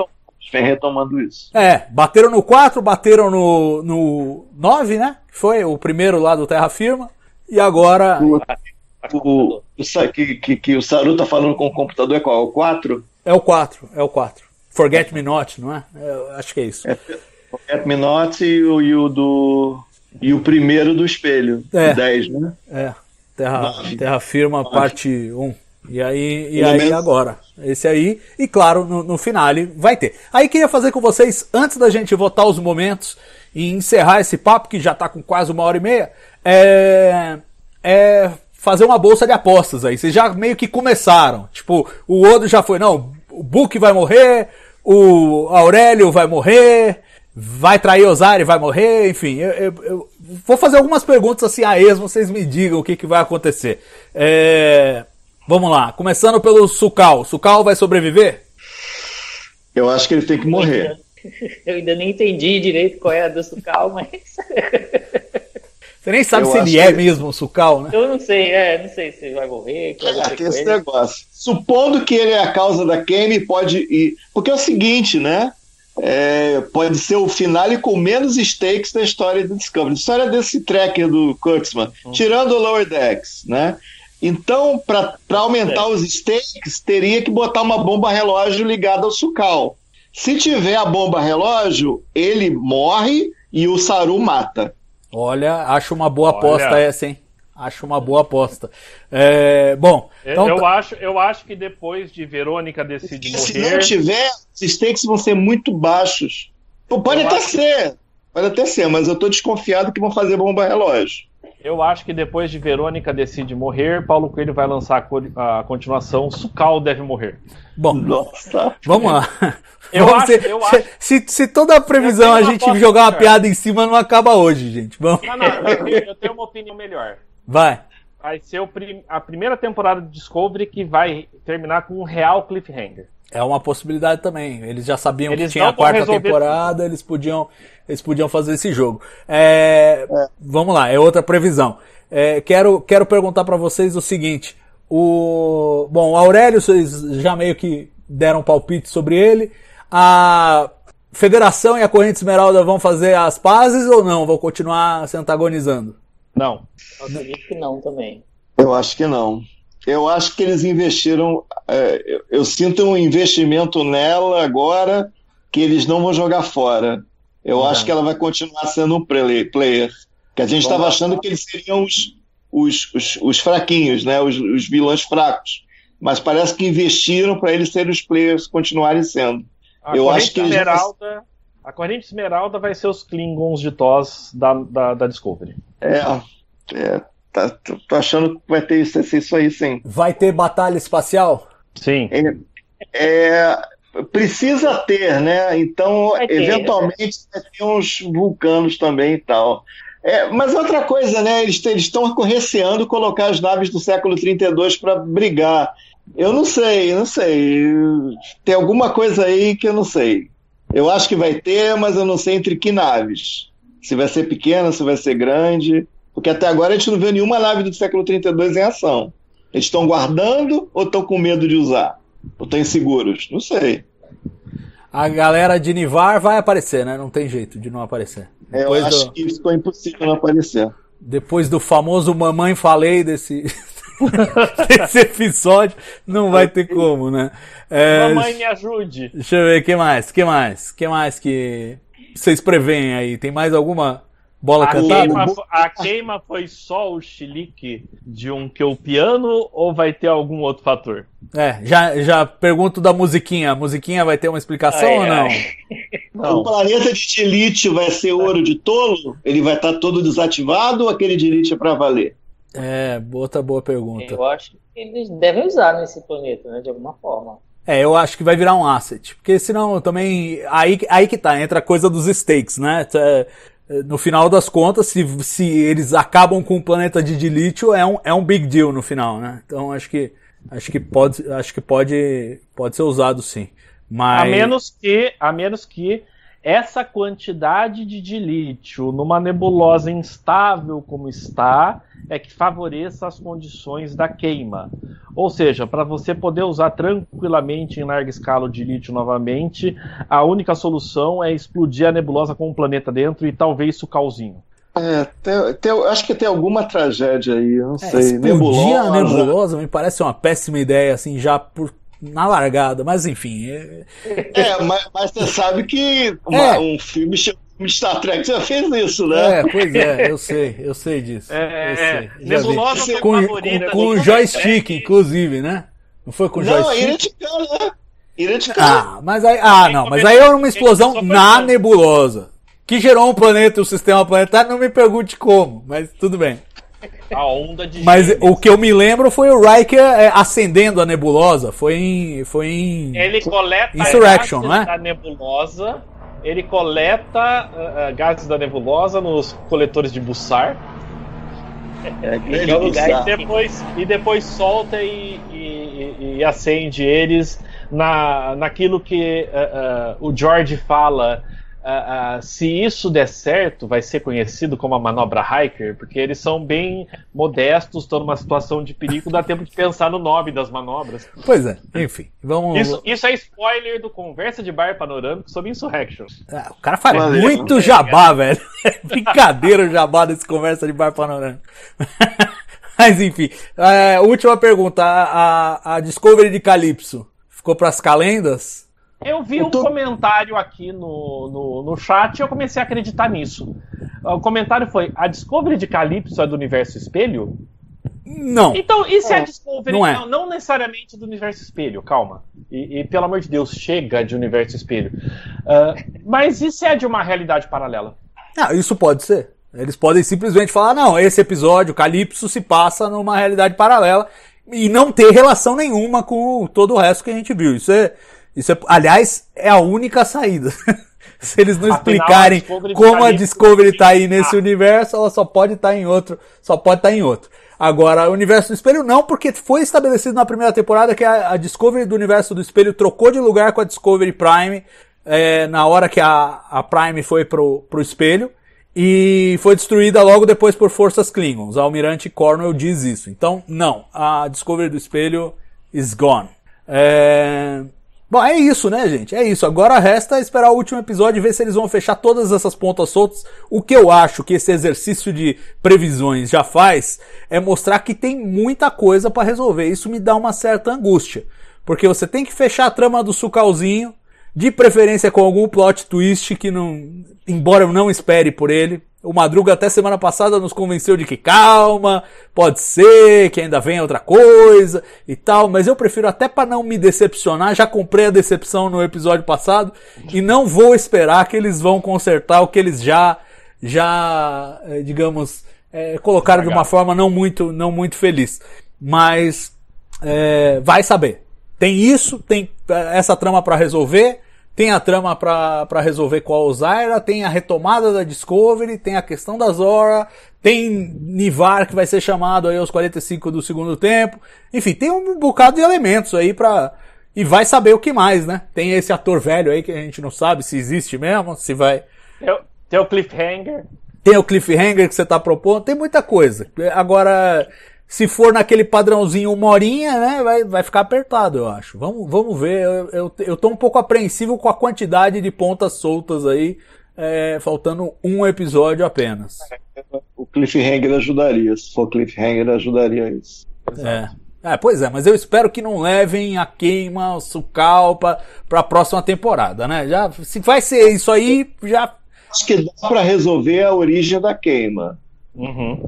Vem retomando isso. É, bateram no 4, bateram no, no 9, né? Que foi o primeiro lá do Terra Firma. E agora. O, o, Sa- que, que, que o Saru tá falando com o computador é qual? O 4? É o 4, é o 4. Forget Me Not, não é? É, acho que é isso. Forget Me Not e o, e o do. E o primeiro do espelho. É. 10, né? É, Terra, Nove. Terra Firma, parte 1. E aí, e aí agora? Esse aí, e claro, no, no finale vai ter. Aí queria fazer com vocês, antes da gente votar os momentos e encerrar esse papo, que já tá com quase uma hora e meia, é, é fazer uma bolsa de apostas aí. Vocês já meio que começaram. Tipo, o Odo já foi, não, o Book vai morrer, o Aurélio vai morrer, vai trair Osari, vai morrer, enfim. Eu, eu- eu vou fazer algumas perguntas assim a esmo, vocês me digam o que, que vai acontecer. É, vamos lá, começando pelo Sukal. Sukal vai sobreviver? Eu acho que ele tem que morrer. Eu ainda nem entendi direito qual é a do Sucal, mas Você nem sabe Eu se ele é que- mesmo o Sukal, né? eu não sei, é, não sei se ele vai morrer, vai É, acontecer tem esse ele. negócio. Supondo que ele é a causa da Kame, pode ir. Porque é o seguinte, né? É, pode ser o finale com menos stakes da história do Discovery. A história desse tracker do Kurtzman, tirando o Lower Decks, né? Então, para aumentar os stakes, teria que botar uma bomba relógio ligada ao Sukal. Se tiver a bomba relógio, ele morre e o Saru mata. Olha, acho uma boa Olha. aposta essa, hein? Acho uma boa aposta. É, bom, Eu- então eu, acho, eu acho que depois de Verônica decide Porque se morrer. não tiver, os stakes vão ser muito baixos. Pô, Pode Eu até acho- ser, pode até ser, mas eu tô desconfiado que vão fazer bomba relógio. Eu acho que depois de Verônica decide morrer, Paulo Coelho vai lançar a co- a continuação Sucal deve morrer. bom, Nossa. vamos lá. Eu Vamos acho- ser- eu se, acho- se, se toda a previsão Eu a uma gente jogar uma melhor. piada em cima, não acaba hoje, gente. Vamos. Não, não, eu tenho, eu tenho uma opinião melhor. Vai. Vai ser o prim- a primeira temporada de Discovery que vai terminar com um real cliffhanger. É uma possibilidade também. Eles já sabiam Eles que tinha a quarta temporada, eles podiam, eles podiam fazer esse jogo. É, Vamos lá, é outra previsão. É, quero, quero perguntar para vocês o seguinte: o bom, o Aurélio, vocês já meio que deram um palpite sobre ele. A Federação e a Corrente Esmeralda vão fazer as pazes ou não? Vão continuar se antagonizando? Não. Eu acredito que não também. Eu acho que não. Eu acho que eles investiram. é, eu, eu sinto um investimento nela agora que eles não vão jogar fora. Eu acho que ela vai continuar sendo um play- player. Que a gente estava achando que eles seriam os, os, os, os fraquinhos, né? Os, os vilões fracos. Mas parece que investiram para eles serem os players continuarem sendo. A Eu corrente acho que eles Esmeralda. A corrente Esmeralda vai ser os Klingons de TOS da, da, da Discovery. É, é tá, tô, tô achando que vai ter isso, isso aí sim. Vai ter batalha espacial? Sim. É, precisa ter, né? Então, ter, eventualmente, vai ter uns vulcanos também e tal. É, mas outra coisa, né? Eles eles estão receando colocar as naves do século 32 para brigar. Eu não sei, não sei. Tem alguma coisa aí que eu não sei. Eu acho que vai ter, mas eu não sei entre que naves. Se vai ser pequena, se vai ser grande. Porque até agora a gente não vê nenhuma nave do século 32 em ação. Eles estão guardando ou estão com medo de usar? Ou estão inseguros? Não sei. A galera de Nivar vai aparecer, né? Não tem jeito de não aparecer. É, Eu Depois acho do- que ficou impossível não aparecer. Depois do famoso Mamãe Falei desse, desse episódio, não vai ter como, né? É, Mamãe, me ajude! Deixa eu ver, que mais? Que mais? Que mais que vocês preveem aí? Tem mais alguma bola A cantada? queima, a queima foi só o chilique de um piano ou vai ter algum outro fator? É, já, já pergunto da musiquinha. A musiquinha vai ter uma explicação Ai, ou não? ai. O planeta de lítio vai ser ouro de tolo? Ele vai estar todo desativado ou aquele de é para valer? É, outra boa pergunta. Eu acho que eles devem usar nesse planeta, né? De alguma forma. É, eu acho que vai virar um asset. Porque senão também. Aí, aí que tá, entra a coisa dos stakes, né? É, No final das contas, se, se eles acabam com o planeta de de lítio, é um, é um big deal no final, né? Então acho que. Acho que pode, acho que pode, pode ser usado sim. Mas A menos que, a menos que essa quantidade de dilítio numa nebulosa instável como está é que favoreça as condições da queima. Ou seja, para você poder usar tranquilamente em larga escala o dilítio novamente, a única solução é explodir a nebulosa com um planeta dentro e talvez sucalzinho. É, tem- tem- acho que tem alguma tragédia aí, eu não É, sei. explodir a Nebulosa. nebulosa me parece uma péssima ideia, assim, já por na largada, mas enfim. É, É, mas, mas você sabe que uma- É. um filme chamado Star Trek já fez isso, né? é, pois é, eu sei, eu sei disso. É, eu é, sei. Nebulosa foi com, favorita com, com do joystick, inclusive, né? Não foi com Não, é joystick? Ireticar, né? Ah, mas aí, ah, não, mas aí era uma explosão na nebulosa. Que gerou um planeta, o sistema planetário, não me pergunte como, mas tudo bem. A onda de Mas gêmeos. o que eu me lembro foi o Riker é, acendendo a nebulosa. Foi em. Foi em. Ele coleta Insurrection, gases não é? da nebulosa. Ele coleta ah, gases da nebulosa nos coletores de Bussar. É, bizarro. depois, e depois solta e, e- e- e acende eles na, naquilo que ah, ah, o George fala. Ah, se isso der certo, vai ser conhecido como a manobra Hiker, porque eles são bem modestos, estão numa situação de perigo, dá tempo de pensar no nome das manobras. Pois é, enfim. Vamos. Isso, isso é spoiler do Conversa de Bar Panorâmico sobre Insurrection. Ah, o cara faz Valeu. muito jabá, velho. É brincadeira o jabá desse conversa de bar panorâmico. Mas enfim. É, última pergunta. A, a- a Discovery de Calypso ficou pras calendas? Eu vi Eu um tô- comentário aqui no, no, no chat e eu comecei a acreditar nisso. O comentário foi: a Discovery de Calypso é do universo espelho? Não. Então, e se a Discovery não é. não, não necessariamente do universo espelho? Calma. E, e, pelo amor de Deus, chega de universo espelho. Ah, mas e se é de uma realidade paralela? Ah, isso pode ser. Eles podem simplesmente falar, não, esse episódio, Calypso, se passa numa realidade paralela e não ter relação nenhuma com todo o resto que a gente viu. Isso é, isso é, aliás, é a única saída. se eles não Afinal, explicarem a de como a Discovery tá aí nesse universo, ela só pode estar em outro, só pode estar em outro. Agora, o universo do espelho não, porque foi estabelecido na primeira temporada que a, a Discovery do universo do espelho trocou de lugar com a Discovery Prime é, na hora que a, a Prime foi pro, pro espelho e foi destruída logo depois por forças Klingons. O Almirante Cornwell diz isso. Então, não, a Discovery do espelho is gone. É... Bom, é isso, né, gente? É isso. Agora resta esperar o último episódio e ver se eles vão fechar todas essas pontas soltas. O que eu acho que esse exercício de previsões já faz é mostrar que tem muita coisa pra resolver. Isso me dá uma certa angústia. Porque você tem que fechar a trama do Sucalzinho, de preferência com algum plot twist que não. Embora eu não espere por ele. O Madruga até semana passada nos convenceu de que calma, pode ser, que ainda vem outra coisa e tal, mas eu prefiro até para não me decepcionar, já comprei a decepção no episódio passado e não vou esperar que eles vão consertar o que eles já já, eh, digamos, eh, colocaram de uma forma não muito não muito feliz. Mas é, vai saber. Tem isso, tem essa trama pra resolver, tem a trama pra pra resolver com a Ozaira, tem a retomada da Discovery, tem a questão da Zora, tem Nivar que vai ser chamado aí aos 45 do segundo tempo. Enfim, tem um bocado de elementos aí pra. E vai saber o que mais, né? Tem esse ator velho aí que a gente não sabe se existe mesmo, se vai. Tem o- Tem o cliffhanger. Tem o cliffhanger que você tá propondo, tem muita coisa. Agora, se for naquele padrãozinho uma horinha, né, vai, vai ficar apertado, eu acho. Vamos, vamos ver. Eu, eu, eu tô um pouco apreensivo com a quantidade de pontas soltas aí, é, faltando um episódio apenas. O cliffhanger ajudaria. Se for cliffhanger, ajudaria isso. É. É, pois é, mas eu espero que não levem a queima, o sucal pra, pra próxima temporada, né? Já, se vai ser isso aí, já Acho que dá para resolver a origem da queima. Uhum.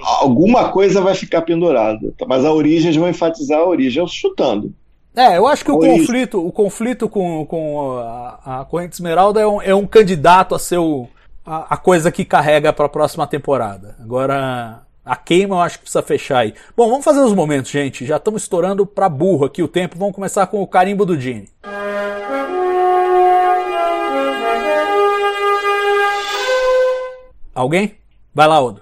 Alguma coisa vai ficar pendurada. Mas a origem, eles vão enfatizar a origem, eu chutando. É, eu acho que o conflito, o conflito com, com a, a corrente esmeralda é um, é um candidato a ser o, a, a coisa que carrega para a próxima temporada. Agora, a queima eu acho que precisa fechar aí. Bom, vamos fazer os momentos, gente. Já estamos estourando pra burro aqui o tempo. Vamos começar com o carimbo do Gene. Alguém? Vai lá, Odo.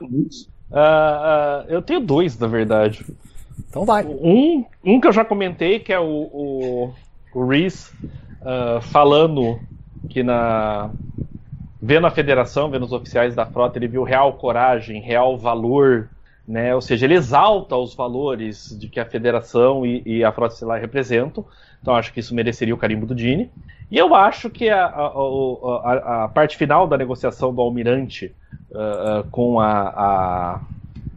Ah, ah, eu tenho dois, na verdade. Então vai. Um, um que eu já comentei, que é o, o, o Reese ah, falando que na. Vendo a federação, vendo os oficiais da frota, ele viu real coragem, real valor, né? Ou seja, ele exalta os valores de que a federação e, e a frota estelar representam. Então acho que isso mereceria o carimbo do Dini. E eu acho que a, a, a- a parte final da negociação do Almirante ah, ah, com a.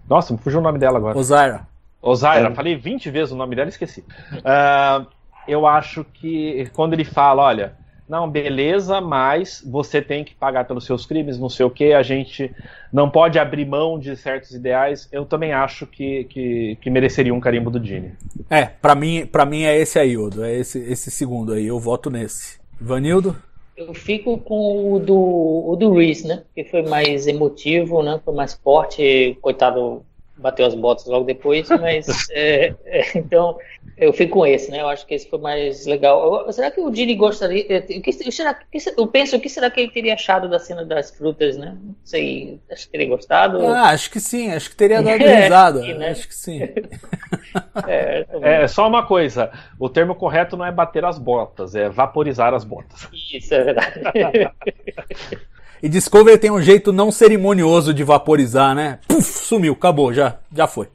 Nossa, me fugiu o nome dela agora. Ozaira. Ozaira, É. falei 20 vezes o nome dela e esqueci. Ah, eu acho que quando ele fala, olha, não, beleza, mas você tem que pagar pelos seus crimes, não sei o que, a gente não pode abrir mão de certos ideais, eu também acho que, que, que mereceria um carimbo do Dini. É, pra mim, pra mim é esse aí, Odo, é esse, esse segundo aí, eu voto nesse. Vanildo? Eu fico com o do, o do Reese, né? Que foi mais emotivo, né? Foi mais forte. Coitado, bateu as botas logo depois, mas é, é, então eu fico com esse, né? Eu acho que esse foi mais legal. Eu, será que o Dini gostaria? o que, será, que, eu penso o que será que ele teria achado da cena das frutas, né? Não sei, acho que teria gostado. Ah, acho que sim, acho que teria dado É, risada. né? Acho que sim. É, É só uma coisa: o termo correto não é bater as botas, é vaporizar as botas. Isso é verdade. E Discovery tem um jeito não cerimonioso de vaporizar, né? Puf, sumiu, acabou, já, já foi.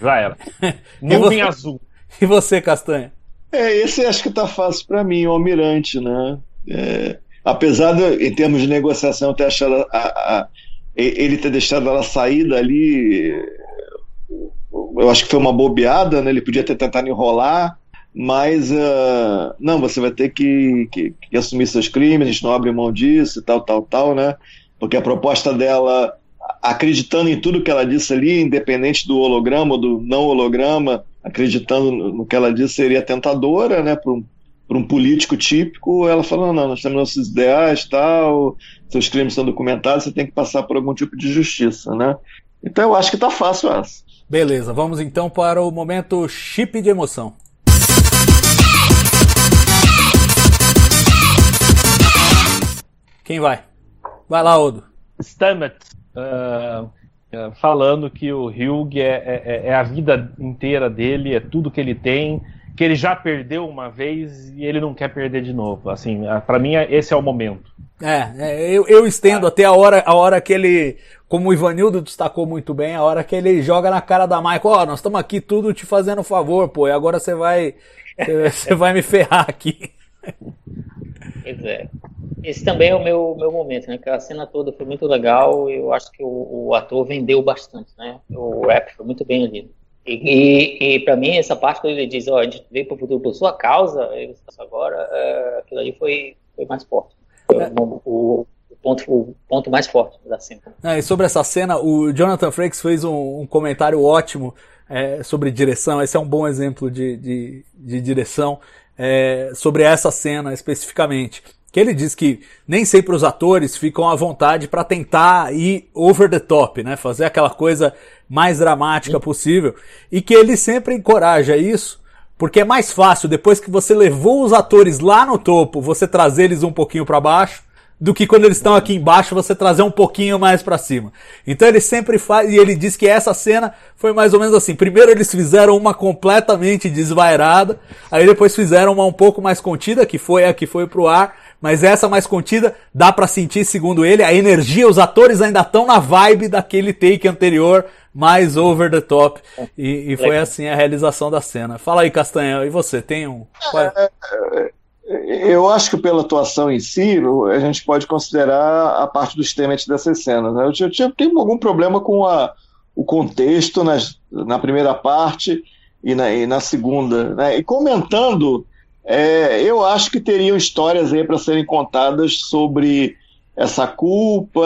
Já era. E Nuvem você- azul. E você, Castanha? É, esse acho que tá fácil para mim, o Almirante, né? É, apesar de, em termos de negociação, ter achado a- a- ele ter deixado ela sair dali, eu acho que foi uma bobeada, né? Ele podia ter tentado enrolar, mas ah, não, você vai ter que, que- que assumir seus crimes, a gente não abre mão disso e tal, tal, tal, né? Porque a proposta dela, acreditando em tudo que ela disse ali, independente do holograma ou do não holograma, acreditando no que ela disse, seria tentadora, né? Para um, um político típico, ela falou: não, nós temos nossos ideais, tal, seus crimes são documentados, você tem que passar por algum tipo de justiça, né? Então eu acho que tá fácil essa. Beleza, vamos então para o momento chip de emoção. Quem vai? Vai lá, Odo. Stammet ah, ah, falando que o Hugh é, é- é a vida inteira dele, é tudo que ele tem, que ele já perdeu uma vez e ele não quer perder de novo. Assim, ah, pra mim esse é o momento. É, é, eu, eu estendo até a hora, a hora que ele, como o Ivanildo destacou muito bem, a hora que ele joga na cara da Michael, ó, nós estamos aqui tudo te fazendo favor, pô, e agora você vai, você vai me ferrar aqui. Pois é. Esse também é o meu, meu momento, né? Que a cena toda foi muito legal e eu acho que o, o ator vendeu bastante, né? O rap foi muito bem ali. E, e, e para mim, essa parte quando ele diz, ó, a gente veio pro futuro por sua causa, agora, é, aquilo ali foi, foi mais forte. Foi o, o- o ponto, o ponto mais forte da cena. É, e sobre essa cena, o Jonathan Frakes fez um, um comentário ótimo é, sobre direção. Esse é um bom exemplo de, de, de direção é, sobre essa cena especificamente. Que ele diz que nem sempre os atores ficam à vontade para tentar ir over the top, né? Fazer aquela coisa mais dramática possível. E que ele sempre encoraja isso, porque é mais fácil, depois que você levou os atores lá no topo, você trazer eles um pouquinho para baixo, do que quando eles estão aqui embaixo você trazer um pouquinho mais pra cima. Então ele sempre faz, e ele diz que essa cena foi mais ou menos assim. Primeiro eles fizeram uma completamente desvairada, aí depois fizeram uma um pouco mais contida, que foi a que foi pro ar, mas essa mais contida dá pra sentir, segundo ele, a energia, os atores ainda estão na vibe daquele take anterior, mais over the top. E, e foi assim a realização da cena. Fala aí, Castanha, e você, tem um... qual é? Eu acho que pela atuação em si, a gente pode considerar a parte dos temas dessas cenas. Né? Eu, tenho algum problema com a- o contexto nas- na primeira parte e na, e na segunda. Né? E comentando, é, eu acho que teriam histórias aí para serem contadas sobre essa culpa,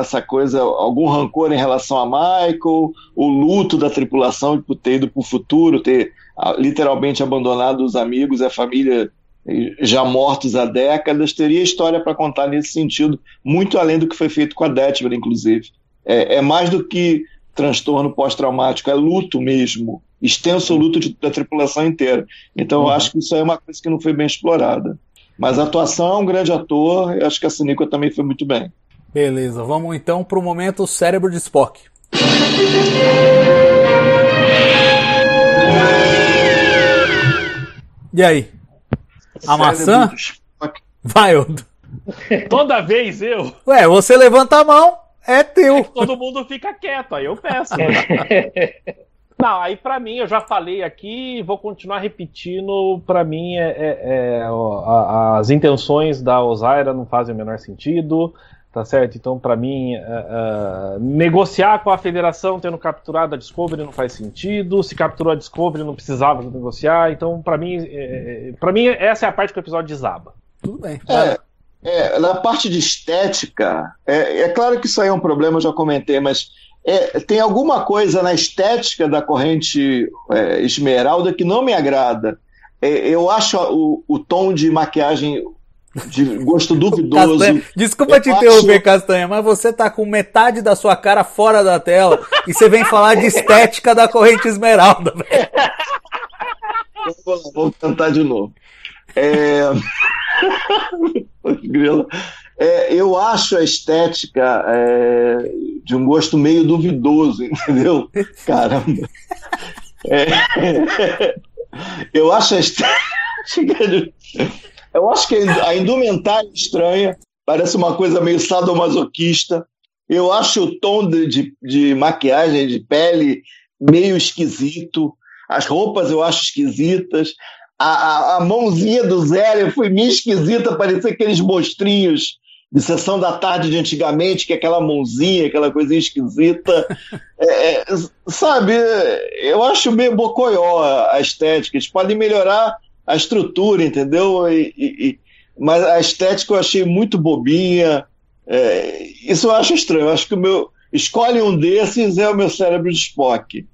essa coisa, algum rancor em relação a Michael, o luto da tripulação por ter ido para o futuro, ter literalmente abandonado os amigos e a família já mortos há décadas, teria história para contar nesse sentido, muito além do que foi feito com a Detmer, inclusive. É, é mais do que transtorno pós-traumático, é luto mesmo, extenso luto de- da tripulação inteira. Então, eu acho que isso aí é uma coisa que não foi bem explorada. Mas a atuação é um grande ator, e acho que a Sinica também foi muito bem. Beleza, vamos então pro momento cérebro de Spock. E aí? A maçã? Vai, Odo. Toda vez eu, Ué, você levanta a mão, é teu. todo mundo fica quieto, aí eu peço. Não, aí pra mim, eu já falei aqui, vou continuar repetindo, pra mim é, é- é, ó, a- as intenções da Osaira não fazem o menor sentido, Tá certo? Então, para mim, uh, uh, negociar com a federação tendo capturado a Discovery não faz sentido. Se capturou a Discovery, não precisava negociar. Então, para mim, é, para mim, essa é a parte que o episódio desaba. Tudo bem. É, é, na parte de estética, é, é, claro que isso aí é um problema, eu já comentei, mas é, tem alguma coisa na estética da corrente é, esmeralda que não me agrada. eu acho o, o tom de maquiagem de gosto duvidoso. Castanha, desculpa eu te interromper, acho... Castanha, mas você tá com metade da sua cara fora da tela e você vem falar de estética da corrente esmeralda. Vou, vou tentar de novo. É... é... eu acho a estética é... de um gosto meio duvidoso, entendeu? Caramba. É... Eu acho a estética de eu acho que a indumentária é estranha, parece uma coisa meio sadomasoquista. Eu acho o tom de, de, de maquiagem, de pele, meio esquisito. As roupas eu acho esquisitas. A, a, a mãozinha do Zé foi meio esquisita, parecia aqueles monstrinhos de sessão da tarde de antigamente, que é aquela mãozinha, aquela coisinha esquisita. É, é, sabe, eu acho meio bocoió a estética. Eles podem melhorar a estrutura, entendeu? E, e, mas a estética eu achei muito bobinha. É, isso eu acho estranho. Eu acho que o meu. Escolhe um desses é o meu cérebro de Spock.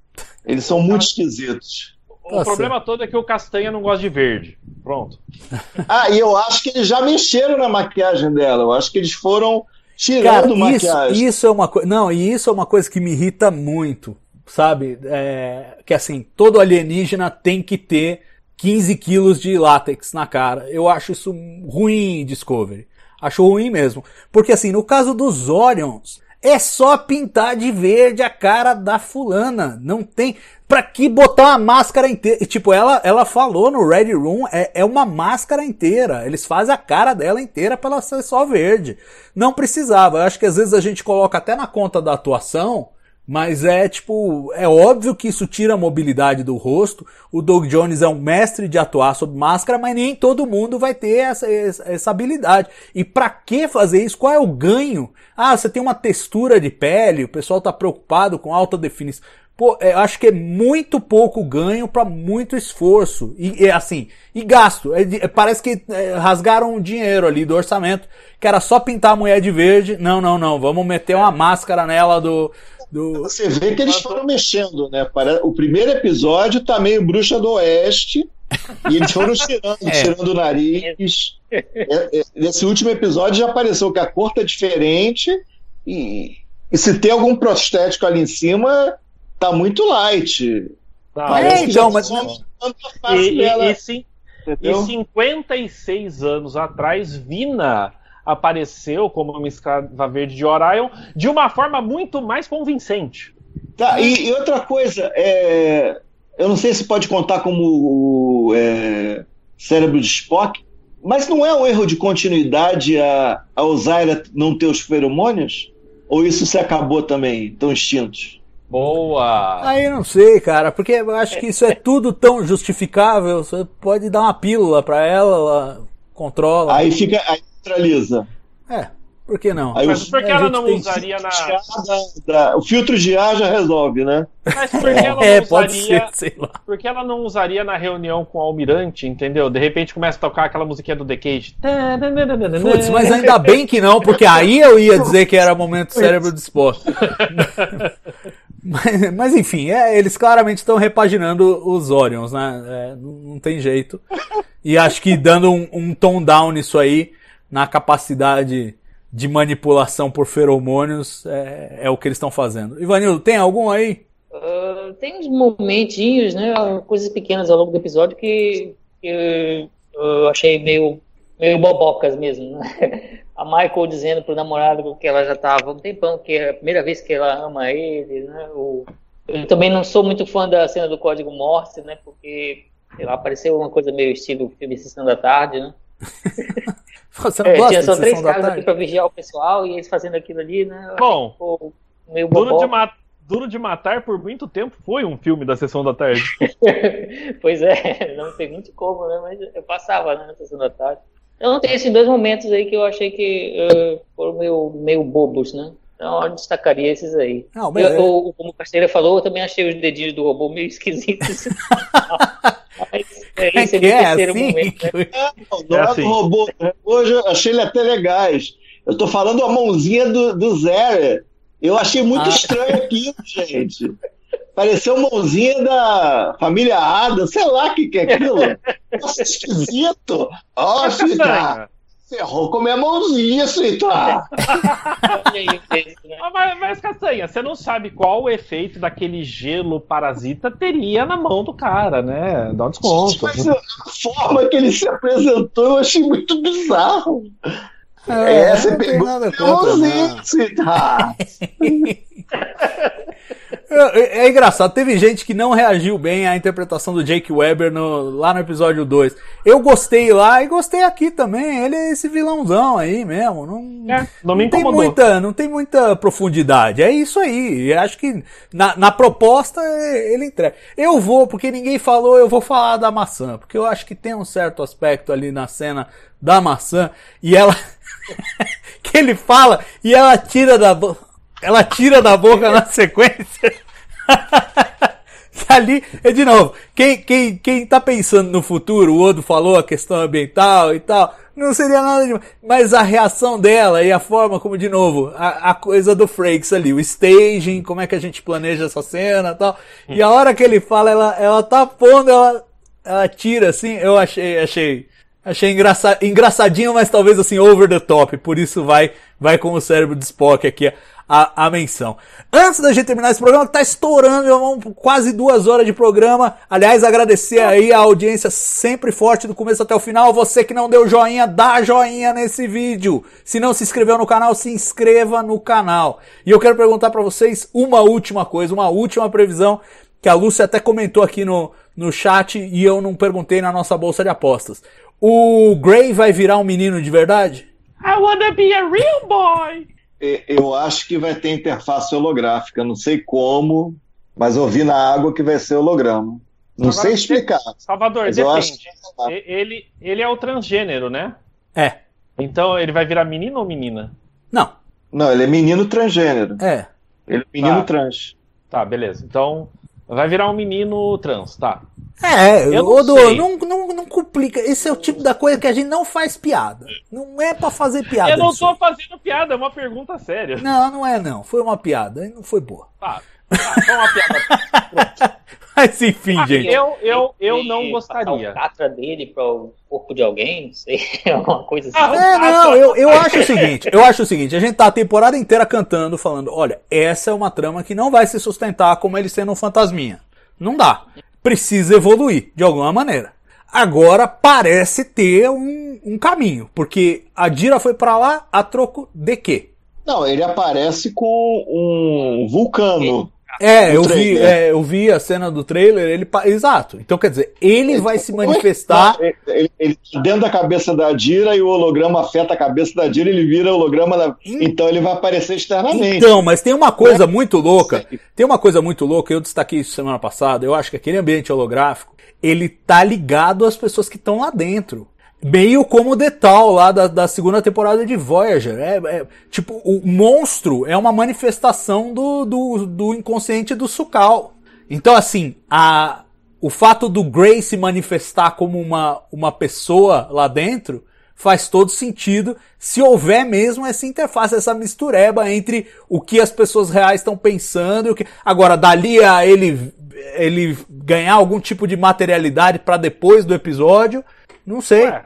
Eles são muito esquisitos. O Nossa. problema todo é que o Castanha não gosta de verde. Pronto. Ah, e eu acho que eles já mexeram na maquiagem dela. Eu acho que eles foram tirando Cara, maquiagem. Isso, isso é uma coisa. Não, e isso é uma coisa que me irrita muito. Sabe? É, que assim, todo alienígena tem que ter 15 quilos de látex na cara. Eu acho isso ruim, Discovery. Acho ruim mesmo. Porque assim, no caso dos Orions, é só pintar de verde a cara da fulana. Não tem. Pra que botar uma máscara inteira? Tipo, ela, ela falou no Red Room, é, é uma máscara inteira. Eles fazem a cara dela inteira pra ela ser só verde. Não precisava. Eu acho que às vezes a gente coloca até na conta da atuação mas é tipo, é óbvio que isso tira a mobilidade do rosto. O Doug Jones é um mestre de atuar sob máscara, mas nem todo mundo vai ter essa, essa habilidade. E para que fazer isso? Qual é o ganho? Ah, você tem uma textura de pele, o pessoal tá preocupado com alta definição. Pô, eu é, acho que é muito pouco ganho para muito esforço. E, e, assim, e gasto. É, é, parece que é, rasgaram dinheiro ali do orçamento, que era só pintar a mulher de verde. Não, não, não. Vamos meter uma máscara nela do, do... Você vê que eles foram mexendo, né? O primeiro episódio tá meio bruxa do oeste. e eles foram tirando, é. tirando o nariz. É, é, nesse último episódio já apareceu que a cor tá diferente. E, e se tem algum prostético ali em cima, tá muito light. Tá, é, então, mas. E, e, e, sim, e 56 anos atrás, Vina apareceu como uma escrava verde de Orion de uma forma muito mais convincente. Tá, e, e outra coisa, é, eu não sei se pode contar como é, cérebro de Spock, mas não é um erro de continuidade a, a Osaira não ter os feromônios? Ou isso se acabou também, estão extintos? Boa! Aí eu não sei, cara, porque eu acho que isso é tudo tão justificável. Você pode dar uma pílula para ela, ela controla. Aí fica, aí neutraliza. É, por que não? Aí Mas por que ela não usaria na. Da, o filtro de ar já resolve, né? Mas por que ela não é, usaria. Pode ser, sei lá. Por que ela não usaria na reunião com o almirante, entendeu? De repente começa a tocar aquela musiquinha do The Cage. Putz, mas ainda bem que não, porque aí eu ia dizer que era momento cérebro disposto. Mas, mas, enfim, é, eles claramente estão repaginando os Orions, né? É, não tem jeito. E acho que dando um, um tom down nisso aí, na capacidade de manipulação por feromônios, é, é o que eles estão fazendo. Ivanildo, tem algum aí? Uh, tem uns momentinhos, né? Coisas pequenas ao longo do episódio que, que eu achei meio, meio bobocas mesmo. Né? A Michael dizendo pro namorado que ela já estava um tempão, que é a primeira vez que ela ama ele, né? O, eu também não sou muito fã da cena do Código Morse, né? Porque sei lá, apareceu uma coisa meio estilo filme Sessão da Tarde, né? Você não é, gosta tinha só três caras aqui pra vigiar o pessoal e eles fazendo aquilo ali, né? Bom, meio Duro de, ma Duro de Matar por muito tempo foi um filme da Sessão da Tarde. pois é, não tem muito como, né? Mas eu passava né, na Sessão da Tarde. Então tem esses dois momentos aí que eu achei que eh, foram meio, meio bobos, né? Então eu destacaria esses aí. Não, mas Eu- é- eu- como o Casteira falou, eu também achei os dedinhos do robô meio esquisitos. Mas é, É esse é que o é terceiro assim? momento, né? Não É é assim. robô. Hoje eu achei ele até legais. Eu tô falando a mãozinha do, do Zé. Eu achei muito Ah. estranho aquilo, gente. Pareceu mãozinha da família Ada, sei lá o que, que é aquilo. Nossa, esquisito. Ó, Castanha. Ferrou com a minha mãozinha, né? Ah, Mas, mas, Castanha, você não sabe qual o efeito daquele gelo parasita teria na mão do cara, né? Dá um desconto. Mas a forma que ele se apresentou eu achei muito bizarro. É, É, você pegou nada a contra, não. mãozinha, Cita. É, é engraçado, teve gente que não reagiu bem à interpretação do Jake Weber no- lá no episódio 2. Eu gostei lá e gostei aqui também. Ele é esse vilãozão aí mesmo. Não, É, não me tem incomodou. muita, não tem muita profundidade. É isso aí. Eu acho que na, na proposta é, ele entrega. Eu vou, porque ninguém falou, eu vou falar da maçã. Porque eu acho que tem um certo aspecto ali na cena da maçã. E ela. que ele fala e ela tira da. Ela tira da boca na sequência. Ali, é de novo, quem, quem, quem tá pensando no futuro, o Odo falou a questão ambiental e tal, não seria nada de. Mas a reação dela e a forma como, de novo, a, a coisa do Frakes ali, o staging, como é que a gente planeja essa cena e tal. E a hora que ele fala, ela, ela tá pondo, ela, ela tira assim, eu achei, achei. Achei engraça, engraçadinho, mas talvez assim, over the top. Por isso vai, vai com o cérebro de Spock aqui a, a menção. Antes da gente terminar esse programa, que tá estourando, já vão quase duas horas de programa. Aliás, agradecer aí a audiência sempre forte do começo até o final. Você que não deu joinha, dá joinha nesse vídeo. Se não se inscreveu no canal, se inscreva no canal. E eu quero perguntar pra vocês uma última coisa, uma última previsão que a Lúcia até comentou aqui no, no chat e eu não perguntei na nossa bolsa de apostas. O Gray vai virar um menino de verdade? I wanna be a real boy! Eu acho que vai ter interface holográfica, não sei como, mas eu vi na água que vai ser holograma. Não Agora, sei explicar. Salvador, Mas eu acho depende. E- Ele, ele é o transgênero, né? É. Então ele vai virar menino ou menina? Não. Não, ele é menino transgênero. É. Ele é menino Tá. trans. Tá, beleza. Então vai virar um menino trans, tá. É, Eu não Odo, sei. não, não, não complica. Esse é o tipo da coisa que a gente não faz piada. Não é pra fazer piada. eu não isso. tô fazendo piada, é uma pergunta séria. Não, não é não. Foi uma piada. e Não foi boa. Tá, tá, só uma piada. Mas enfim, gente. Eu, eu, eu não gostaria. o catra dele para o corpo de alguém, não sei, alguma coisa assim. Ah, É, não, eu, eu acho o seguinte, eu acho o seguinte, a gente tá a temporada inteira cantando, falando, olha, essa é uma trama que não vai se sustentar como ele sendo um fantasminha. Não dá. Precisa evoluir, de alguma maneira. Agora parece ter um, um caminho, porque a Dira foi pra lá a troco de quê? Não, ele aparece com um vulcano. É, eu vi, é, eu vi a cena do trailer, ele, exato. Então quer dizer, ele vai se manifestar Ele, ele- ele tá dentro da cabeça da Dira e o holograma afeta a cabeça da Dira, ele vira holograma da... Então ele vai aparecer externamente. Então, mas tem uma coisa muito louca. Tem uma coisa muito louca, eu destaquei isso semana passada. Eu acho que aquele ambiente holográfico, ele tá ligado às pessoas que estão lá dentro. Meio como o Detal lá da, da segunda temporada de Voyager. É, é, tipo, o monstro é uma manifestação do, do, do inconsciente do Sukal. Então, assim, a, o fato do Grey se manifestar como uma, uma pessoa lá dentro faz todo sentido se houver mesmo essa interface, essa mistureba entre o que as pessoas reais estão pensando e o que. Agora, dali a ele, ele ganhar algum tipo de materialidade para depois do episódio, não sei. Ué,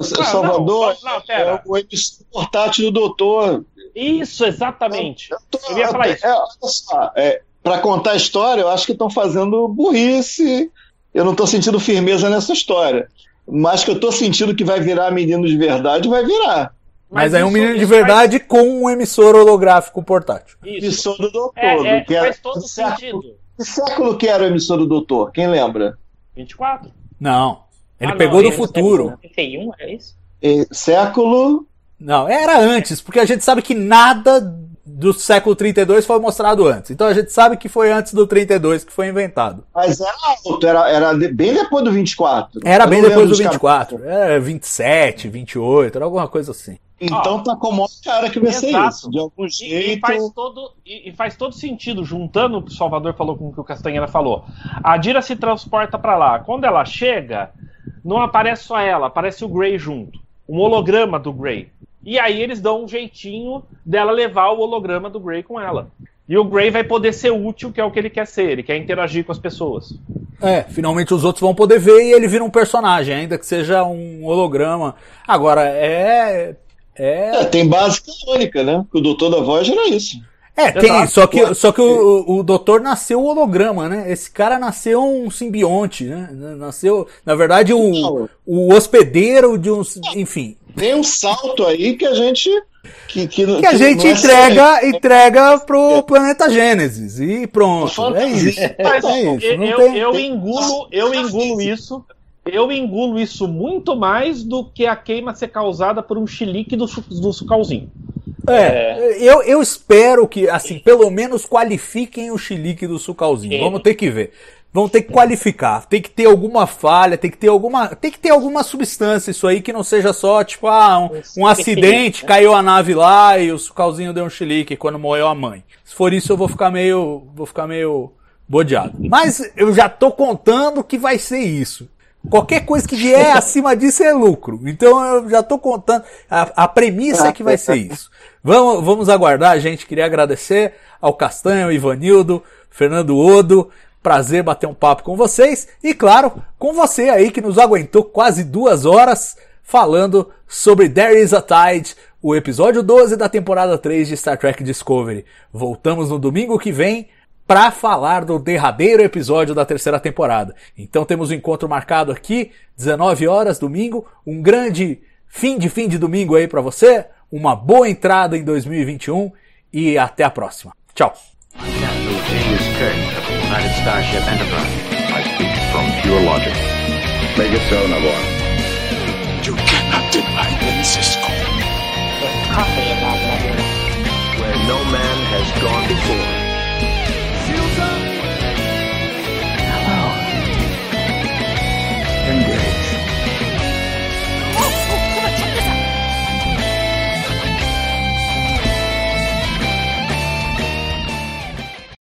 Salvador não, não, é o emissor portátil do doutor. Isso, exatamente. tô- Eu ia falar isso. É, olha só, é, pra contar a história, eu acho que estão fazendo burrice. Eu não tô sentindo firmeza nessa história. Mas que eu tô sentindo que vai virar menino de verdade, vai virar. Mas, aí é um isso- menino de verdade com um emissor holográfico portátil. Faz, isso. Emissor do doutor. É, é, que era- faz todo que século- sentido. Que século que era o emissor do doutor? Quem lembra? 24? Não. Ele Ah, não, pegou do ele- futuro. 31, é isso? É, século. Não, era antes, porque a gente sabe que nada do século 32 foi mostrado antes. Então a gente sabe que foi antes do 32 que foi inventado. Mas era alto, era, era bem depois do 24. Era Eu bem não depois do dos 24. Era 27, 28, era alguma coisa assim. Então tá com o maior cara que vai ser isso. De algum E, e jeito. faz todo, e, e faz todo sentido, juntando o que o Salvador falou com o que o Castanheira falou. A Dira se transporta pra lá. Quando ela chega, não aparece só ela, aparece o Grey junto. Um holograma do Grey. E aí eles dão um jeitinho dela levar o holograma do Grey com ela. E o Grey vai poder ser útil, que é o que ele quer ser. Ele quer interagir com as pessoas. É, finalmente os outros vão poder ver e ele vira um personagem, ainda que seja um holograma. Agora, é. É, É, tem base canônica, né? Que o doutor da voz era isso. É tem, Exato. só que, só que o, o doutor nasceu holograma, né? Esse cara nasceu um simbionte, né? Nasceu, na verdade, o, o hospedeiro de um. Enfim. Tem um salto aí que a gente. Que, que, Que a que gente é entrega, entrega pro planeta Gênesis. E pronto. É isso. Mas É isso. eu, tem- eu engulo, eu engulo isso. Eu engulo isso muito mais do que a queima ser causada por um chilique do, do sucalzinho. É, eu, eu espero que, assim, pelo menos qualifiquem o chilique do sucalzinho. Sim. Vamos ter que ver. Vão ter que qualificar. Tem que ter alguma falha, tem que ter alguma. Tem que ter alguma substância isso aí que não seja só, tipo, ah, um, um acidente, caiu a nave lá e o sucalzinho deu um chilique quando morreu a mãe. Se for isso, eu vou ficar meio. vou ficar meio bodeado. Mas eu já tô contando que vai ser isso. Qualquer coisa que vier acima disso é lucro. Então eu já tô contando. A, a premissa é que vai ser isso. Vamos, vamos aguardar, gente. Queria agradecer ao Castanho, Ivanildo, Fernando Odo. Prazer bater um papo com vocês. E claro, com você aí que nos aguentou quase duas horas falando sobre There Is a Tide, o episódio 12 da temporada 3 de Star Trek Discovery. Voltamos no domingo que vem para falar do derradeiro episódio da terceira temporada. Então temos um encontro marcado aqui, 19 horas, domingo, um grande fim de fim de domingo aí para você, uma boa entrada em 2021 e até a próxima. Tchau. Where no man has gone before.